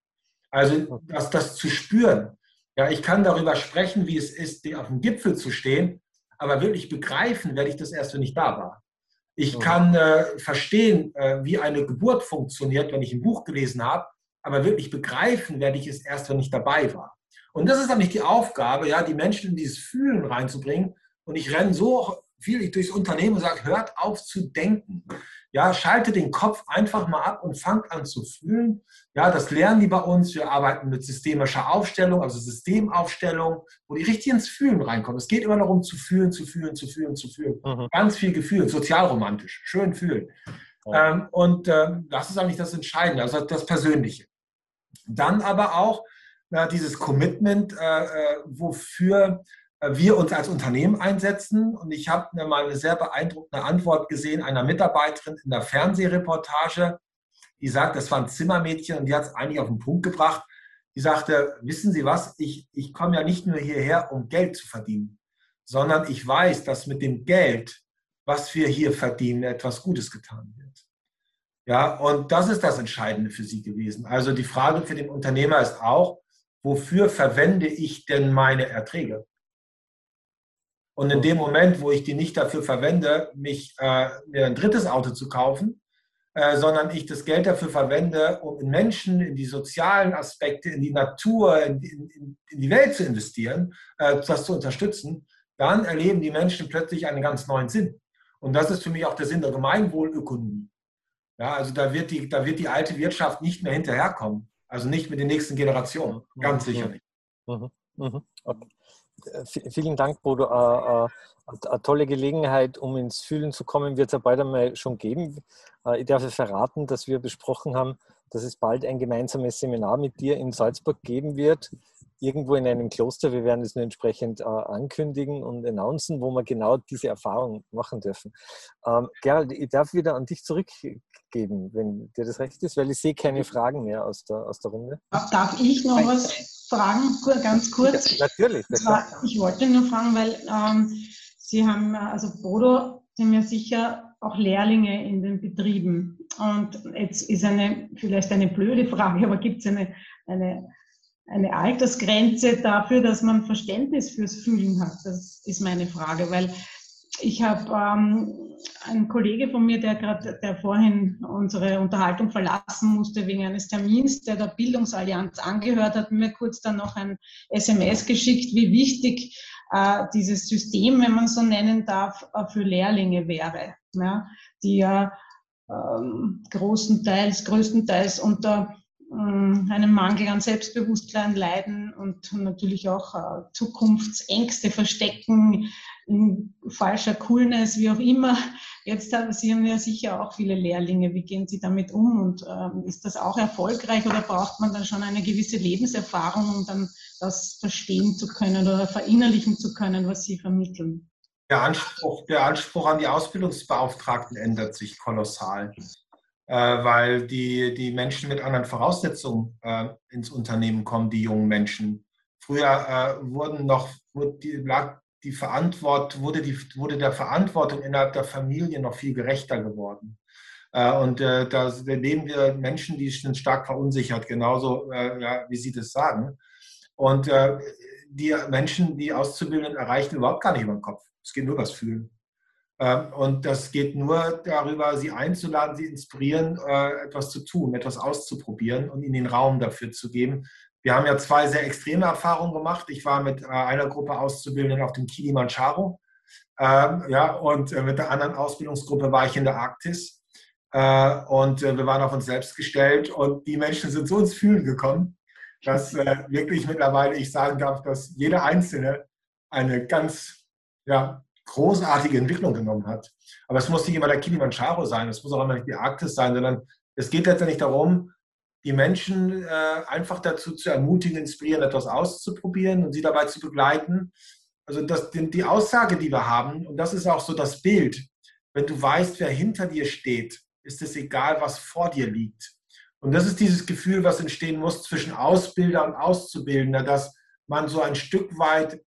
Also das, das zu spüren. Ja, ich kann darüber sprechen, wie es ist, auf dem Gipfel zu stehen, aber wirklich begreifen werde ich das erst, wenn ich da war. Ich kann äh, verstehen, äh, wie eine Geburt funktioniert, wenn ich ein Buch gelesen habe, aber wirklich begreifen werde ich es erst, wenn ich dabei war. Und das ist dann nicht die Aufgabe, ja, die Menschen in dieses Fühlen reinzubringen. Und ich renne so viel durchs Unternehmen und sage, hört auf zu denken. Ja, schalte den Kopf einfach mal ab und fangt an zu fühlen. Ja, das lernen die bei uns. Wir arbeiten mit systemischer Aufstellung, also Systemaufstellung, wo die richtig ins Fühlen reinkommen. Es geht immer darum, zu fühlen, zu fühlen, zu fühlen, zu fühlen. Mhm. Ganz viel Gefühl, sozialromantisch, schön fühlen. Ja. Ähm, und ähm, das ist eigentlich das Entscheidende, also das Persönliche. Dann aber auch äh, dieses Commitment, äh, äh wofür äh, wir uns als Unternehmen einsetzen. Und ich habe mal eine sehr beeindruckende Antwort gesehen einer Mitarbeiterin in der Fernsehreportage, die sagt, das war ein Zimmermädchen und die hat es eigentlich auf den Punkt gebracht. Die sagte, wissen Sie was, ich, ich komme ja nicht nur hierher, um Geld zu verdienen, sondern ich weiß, dass mit dem Geld, was wir hier verdienen, etwas Gutes getan wird. Ja, und das ist das Entscheidende für Sie gewesen. Also die Frage für den Unternehmer ist auch, wofür verwende ich denn meine Erträge? Und in dem Moment, wo ich die nicht dafür verwende, mich äh, mir ein drittes Auto zu kaufen, äh, sondern ich das Geld dafür verwende, um in Menschen, in die sozialen Aspekte, in die Natur, in, in, in die Welt zu investieren, äh, das zu unterstützen, dann erleben die Menschen plötzlich einen ganz neuen Sinn. Und das ist für mich auch der Sinn der Gemeinwohlökonomie. Ja, also da wird, die, da wird die alte Wirtschaft nicht mehr hinterherkommen. Also nicht mit den nächsten Generationen. Ganz sicher nicht. Mhm. Mhm. Okay. Vielen Dank, Bodo. Eine äh, äh, tolle Gelegenheit, um ins Fühlen zu kommen, wird es ja bald einmal schon geben. Äh, ich darf verraten, dass wir besprochen haben, dass es bald ein gemeinsames Seminar mit dir in Salzburg geben wird, irgendwo in einem Kloster. Wir werden es nur entsprechend ankündigen und announcen, wo wir genau diese Erfahrung machen dürfen. Ähm, Gerald, ich darf wieder an dich zurückgeben, wenn dir das recht ist, weil ich sehe keine Fragen mehr aus der, aus der Runde. Darf ich noch was fragen, ganz kurz? Ja, natürlich. Zwar, ich wollte nur fragen, weil ähm, Sie haben, also Bodo, sind ja sicher auch Lehrlinge in den Betrieben. Und jetzt ist eine, vielleicht eine blöde Frage, aber gibt es eine, eine, eine Altersgrenze dafür, dass man Verständnis fürs Fühlen hat? Das ist meine Frage, weil ich habe ähm, einen Kollege von mir, der gerade, der vorhin unsere Unterhaltung verlassen musste wegen eines Termins, der der Bildungsallianz angehört hat, mir kurz dann noch ein SMS geschickt, wie wichtig äh, dieses System, wenn man so nennen darf, äh, für Lehrlinge wäre, ja, die ja ähm, großenteils, größtenteils unter ähm, einen Mangel an Selbstbewusstsein leiden und natürlich auch äh, Zukunftsängste verstecken, falscher Coolness, wie auch immer. Jetzt haben Sie haben ja sicher auch viele Lehrlinge. Wie gehen Sie damit um? Und ähm, ist das auch erfolgreich oder braucht man dann schon eine gewisse Lebenserfahrung, um dann das verstehen zu können oder verinnerlichen zu können, was Sie vermitteln? Der Anspruch, der Anspruch an die Ausbildungsbeauftragten ändert sich kolossal. Äh, weil die, die Menschen mit anderen Voraussetzungen äh, ins Unternehmen kommen, die jungen Menschen. Früher äh, wurden noch, wurde die, lag die Verantwort, wurde, die, wurde der Verantwortung innerhalb der Familie noch viel gerechter geworden. Äh, und äh, da erleben wir Menschen, die sind stark verunsichert, genauso ja, wie Sie das sagen. Und die Menschen, die Auszubildenden erreichen überhaupt gar nicht über den Kopf. Es geht nur über das Fühlen. Ähm, und das geht nur darüber, sie einzuladen, sie inspirieren, äh, etwas zu tun, etwas auszuprobieren und ihnen den Raum dafür zu geben. Wir haben ja zwei sehr extreme Erfahrungen gemacht. Ich war mit äh, einer Gruppe Auszubildenden auf dem Kilimanjaro. Ähm, ja, und äh, mit der anderen Ausbildungsgruppe war ich in der Arktis. Und wir waren auf uns selbst gestellt und die Menschen sind so ins Fühlen gekommen, dass wirklich mittlerweile ich sagen darf, dass jeder Einzelne eine ganz ja, großartige Entwicklung genommen hat. Aber es muss nicht immer der Kilimanjaro sein, es muss auch immer nicht die Arktis sein, sondern es geht letztendlich darum, die Menschen äh, einfach dazu zu ermutigen, inspirieren, etwas auszuprobieren und sie dabei zu begleiten. Also das, die, die Aussage, die wir haben, und das ist auch so das Bild, wenn du weißt, wer hinter dir steht, ist es egal, was vor dir liegt. Und das ist dieses Gefühl, was entstehen muss zwischen Ausbilder und Auszubildender, dass man so ein Stück weit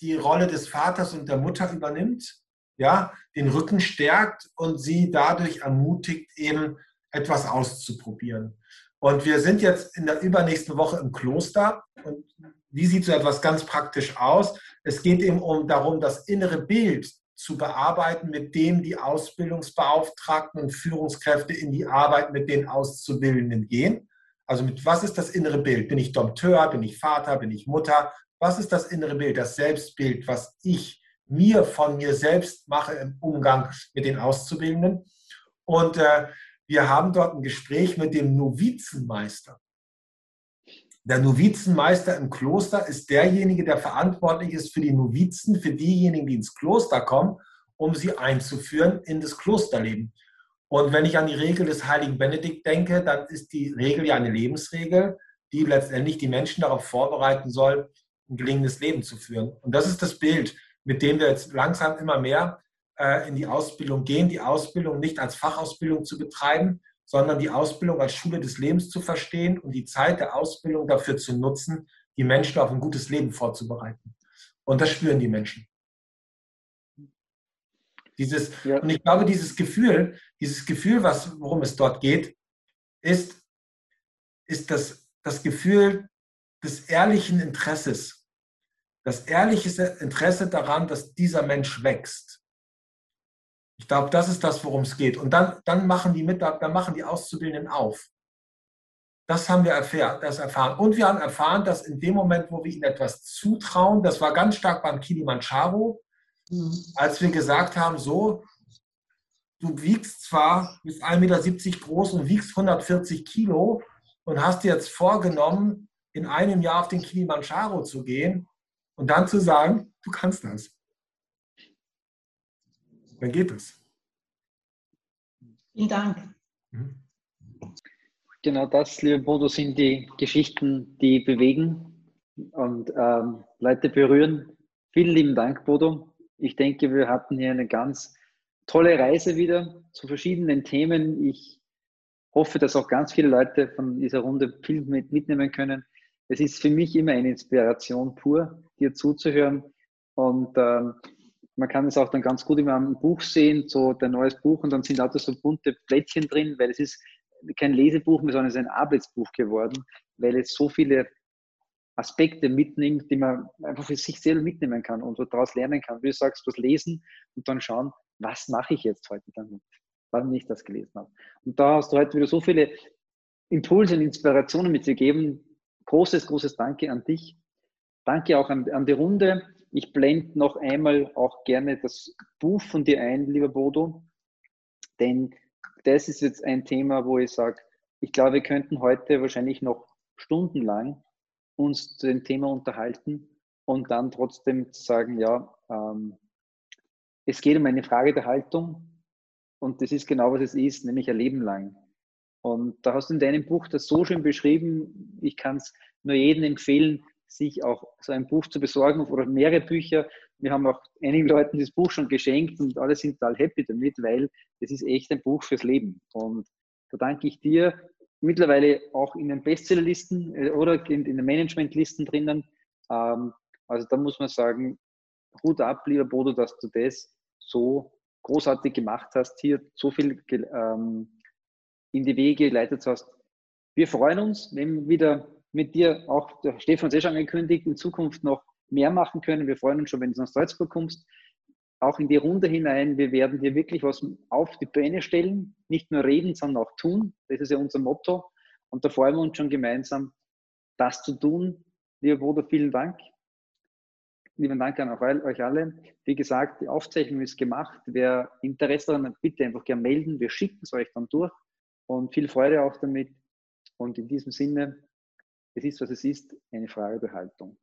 die Rolle des Vaters und der Mutter übernimmt, ja, den Rücken stärkt und sie dadurch ermutigt, eben etwas auszuprobieren. Und wir sind jetzt in der übernächsten Woche im Kloster. Und wie sieht so etwas ganz praktisch aus? Es geht eben um darum, das innere Bild zu bearbeiten, mit dem die Ausbildungsbeauftragten und Führungskräfte in die Arbeit mit den Auszubildenden gehen. Also mit was ist das innere Bild? Bin ich Dompteur? Bin ich Vater? Bin ich Mutter? Was ist das innere Bild, das Selbstbild, was ich mir von mir selbst mache im Umgang mit den Auszubildenden? Und äh, wir haben dort ein Gespräch mit dem Novizenmeister. Der Novizenmeister im Kloster ist derjenige, der verantwortlich ist für die Novizen, für diejenigen, die ins Kloster kommen, um sie einzuführen in das Klosterleben. Und wenn ich an die Regel des heiligen Benedikt denke, dann ist die Regel ja eine Lebensregel, die letztendlich die Menschen darauf vorbereiten soll, ein gelingendes Leben zu führen. Und das ist das Bild, mit dem wir jetzt langsam immer mehr in die Ausbildung gehen, die Ausbildung nicht als Fachausbildung zu betreiben, sondern die Ausbildung als Schule des Lebens zu verstehen und die Zeit der Ausbildung dafür zu nutzen, die Menschen auf ein gutes Leben vorzubereiten. Und das spüren die Menschen. Dieses, ja. Und ich glaube, dieses Gefühl, dieses Gefühl, was, worum es dort geht, ist, ist das, das Gefühl des ehrlichen Interesses das ehrliche Interesse daran, dass dieser Mensch wächst. Ich glaube, das ist das, worum es geht. Und dann, dann machen die Mitarbeiter, dann machen die Auszubildenden auf. Das haben wir erfahren, das erfahren. Und wir haben erfahren, dass in dem Moment, wo wir ihnen etwas zutrauen, das war ganz stark beim Kilimanjaro, mhm. als wir gesagt haben, so, du wiegst zwar, bist 1,70 Meter groß und wiegst 140 Kilo und hast dir jetzt vorgenommen, in einem Jahr auf den Kilimanjaro zu gehen, und dann zu sagen, du kannst das. Dann geht es. Vielen Dank. Mhm. Genau das, liebe Bodo, sind die Geschichten, die bewegen und ähm, Leute berühren. Vielen lieben Dank, Bodo. Ich denke, wir hatten hier eine ganz tolle Reise wieder zu verschiedenen Themen. Ich hoffe, dass auch ganz viele Leute von dieser Runde viel mitnehmen können. Es ist für mich immer eine Inspiration pur, dir zuzuhören. Und ähm, man kann es auch dann ganz gut in einem Buch sehen, so dein neues Buch, und dann sind auch so bunte Plättchen drin, weil es ist kein Lesebuch mehr, sondern es ist ein Arbeitsbuch geworden, weil es so viele Aspekte mitnimmt, die man einfach für sich selber mitnehmen kann und daraus lernen kann. Wie du sagst, was lesen und dann schauen, was mache ich jetzt heute damit, wann ich das gelesen habe. Und da hast du heute wieder so viele Impulse und Inspirationen mitgegeben. Großes, großes Danke an dich Danke auch an, an die Runde. Ich blende noch einmal auch gerne das Buch von dir ein, lieber Bodo, denn das ist jetzt ein Thema, wo ich sage, ich glaube, wir könnten heute wahrscheinlich noch stundenlang uns zu dem Thema unterhalten und dann trotzdem sagen, ja, ähm, es geht um eine Frage der Haltung und das ist genau, was es ist, nämlich ein Leben lang. Und da hast du in deinem Buch das so schön beschrieben. Ich kann es nur jedem empfehlen, sich auch so ein Buch zu besorgen oder mehrere Bücher. Wir haben auch einigen Leuten das Buch schon geschenkt und alle sind total happy damit, weil es ist echt ein Buch fürs Leben. Und da danke ich dir mittlerweile auch in den Bestsellerlisten äh, oder in den Managementlisten drinnen. Ähm, also da muss man sagen, Hut ab, lieber Bodo, dass du das so großartig gemacht hast, hier so viel ähm, in die Wege geleitet hast. Wir freuen uns, wenn wieder mit dir, auch der Stefan es eh schon angekündigt, in Zukunft noch mehr machen können. Wir freuen uns schon, wenn du nach Salzburg kommst. Auch in die Runde hinein, wir werden hier wirklich was auf die Beine stellen. Nicht nur reden, sondern auch tun. Das ist ja unser Motto. Und da freuen wir uns schon gemeinsam, das zu tun. Lieber Bruder, vielen Dank. Lieben Dank an euch alle. Wie gesagt, die Aufzeichnung ist gemacht. Wer Interesse daran hat, bitte einfach gerne melden. Wir schicken es euch dann durch. Und viel Freude auch damit. Und in diesem Sinne, es ist, was es ist, eine Frage der Haltung.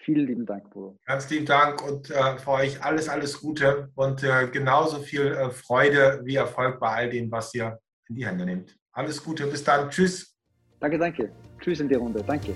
Vielen lieben Dank, Bruder. Ganz lieben Dank und äh, für euch alles, alles Gute und äh, genauso viel äh, Freude wie Erfolg bei all dem, was ihr in die Hände nehmt. Alles Gute, bis dann. Tschüss. Danke, danke. Tschüss in die Runde. Danke.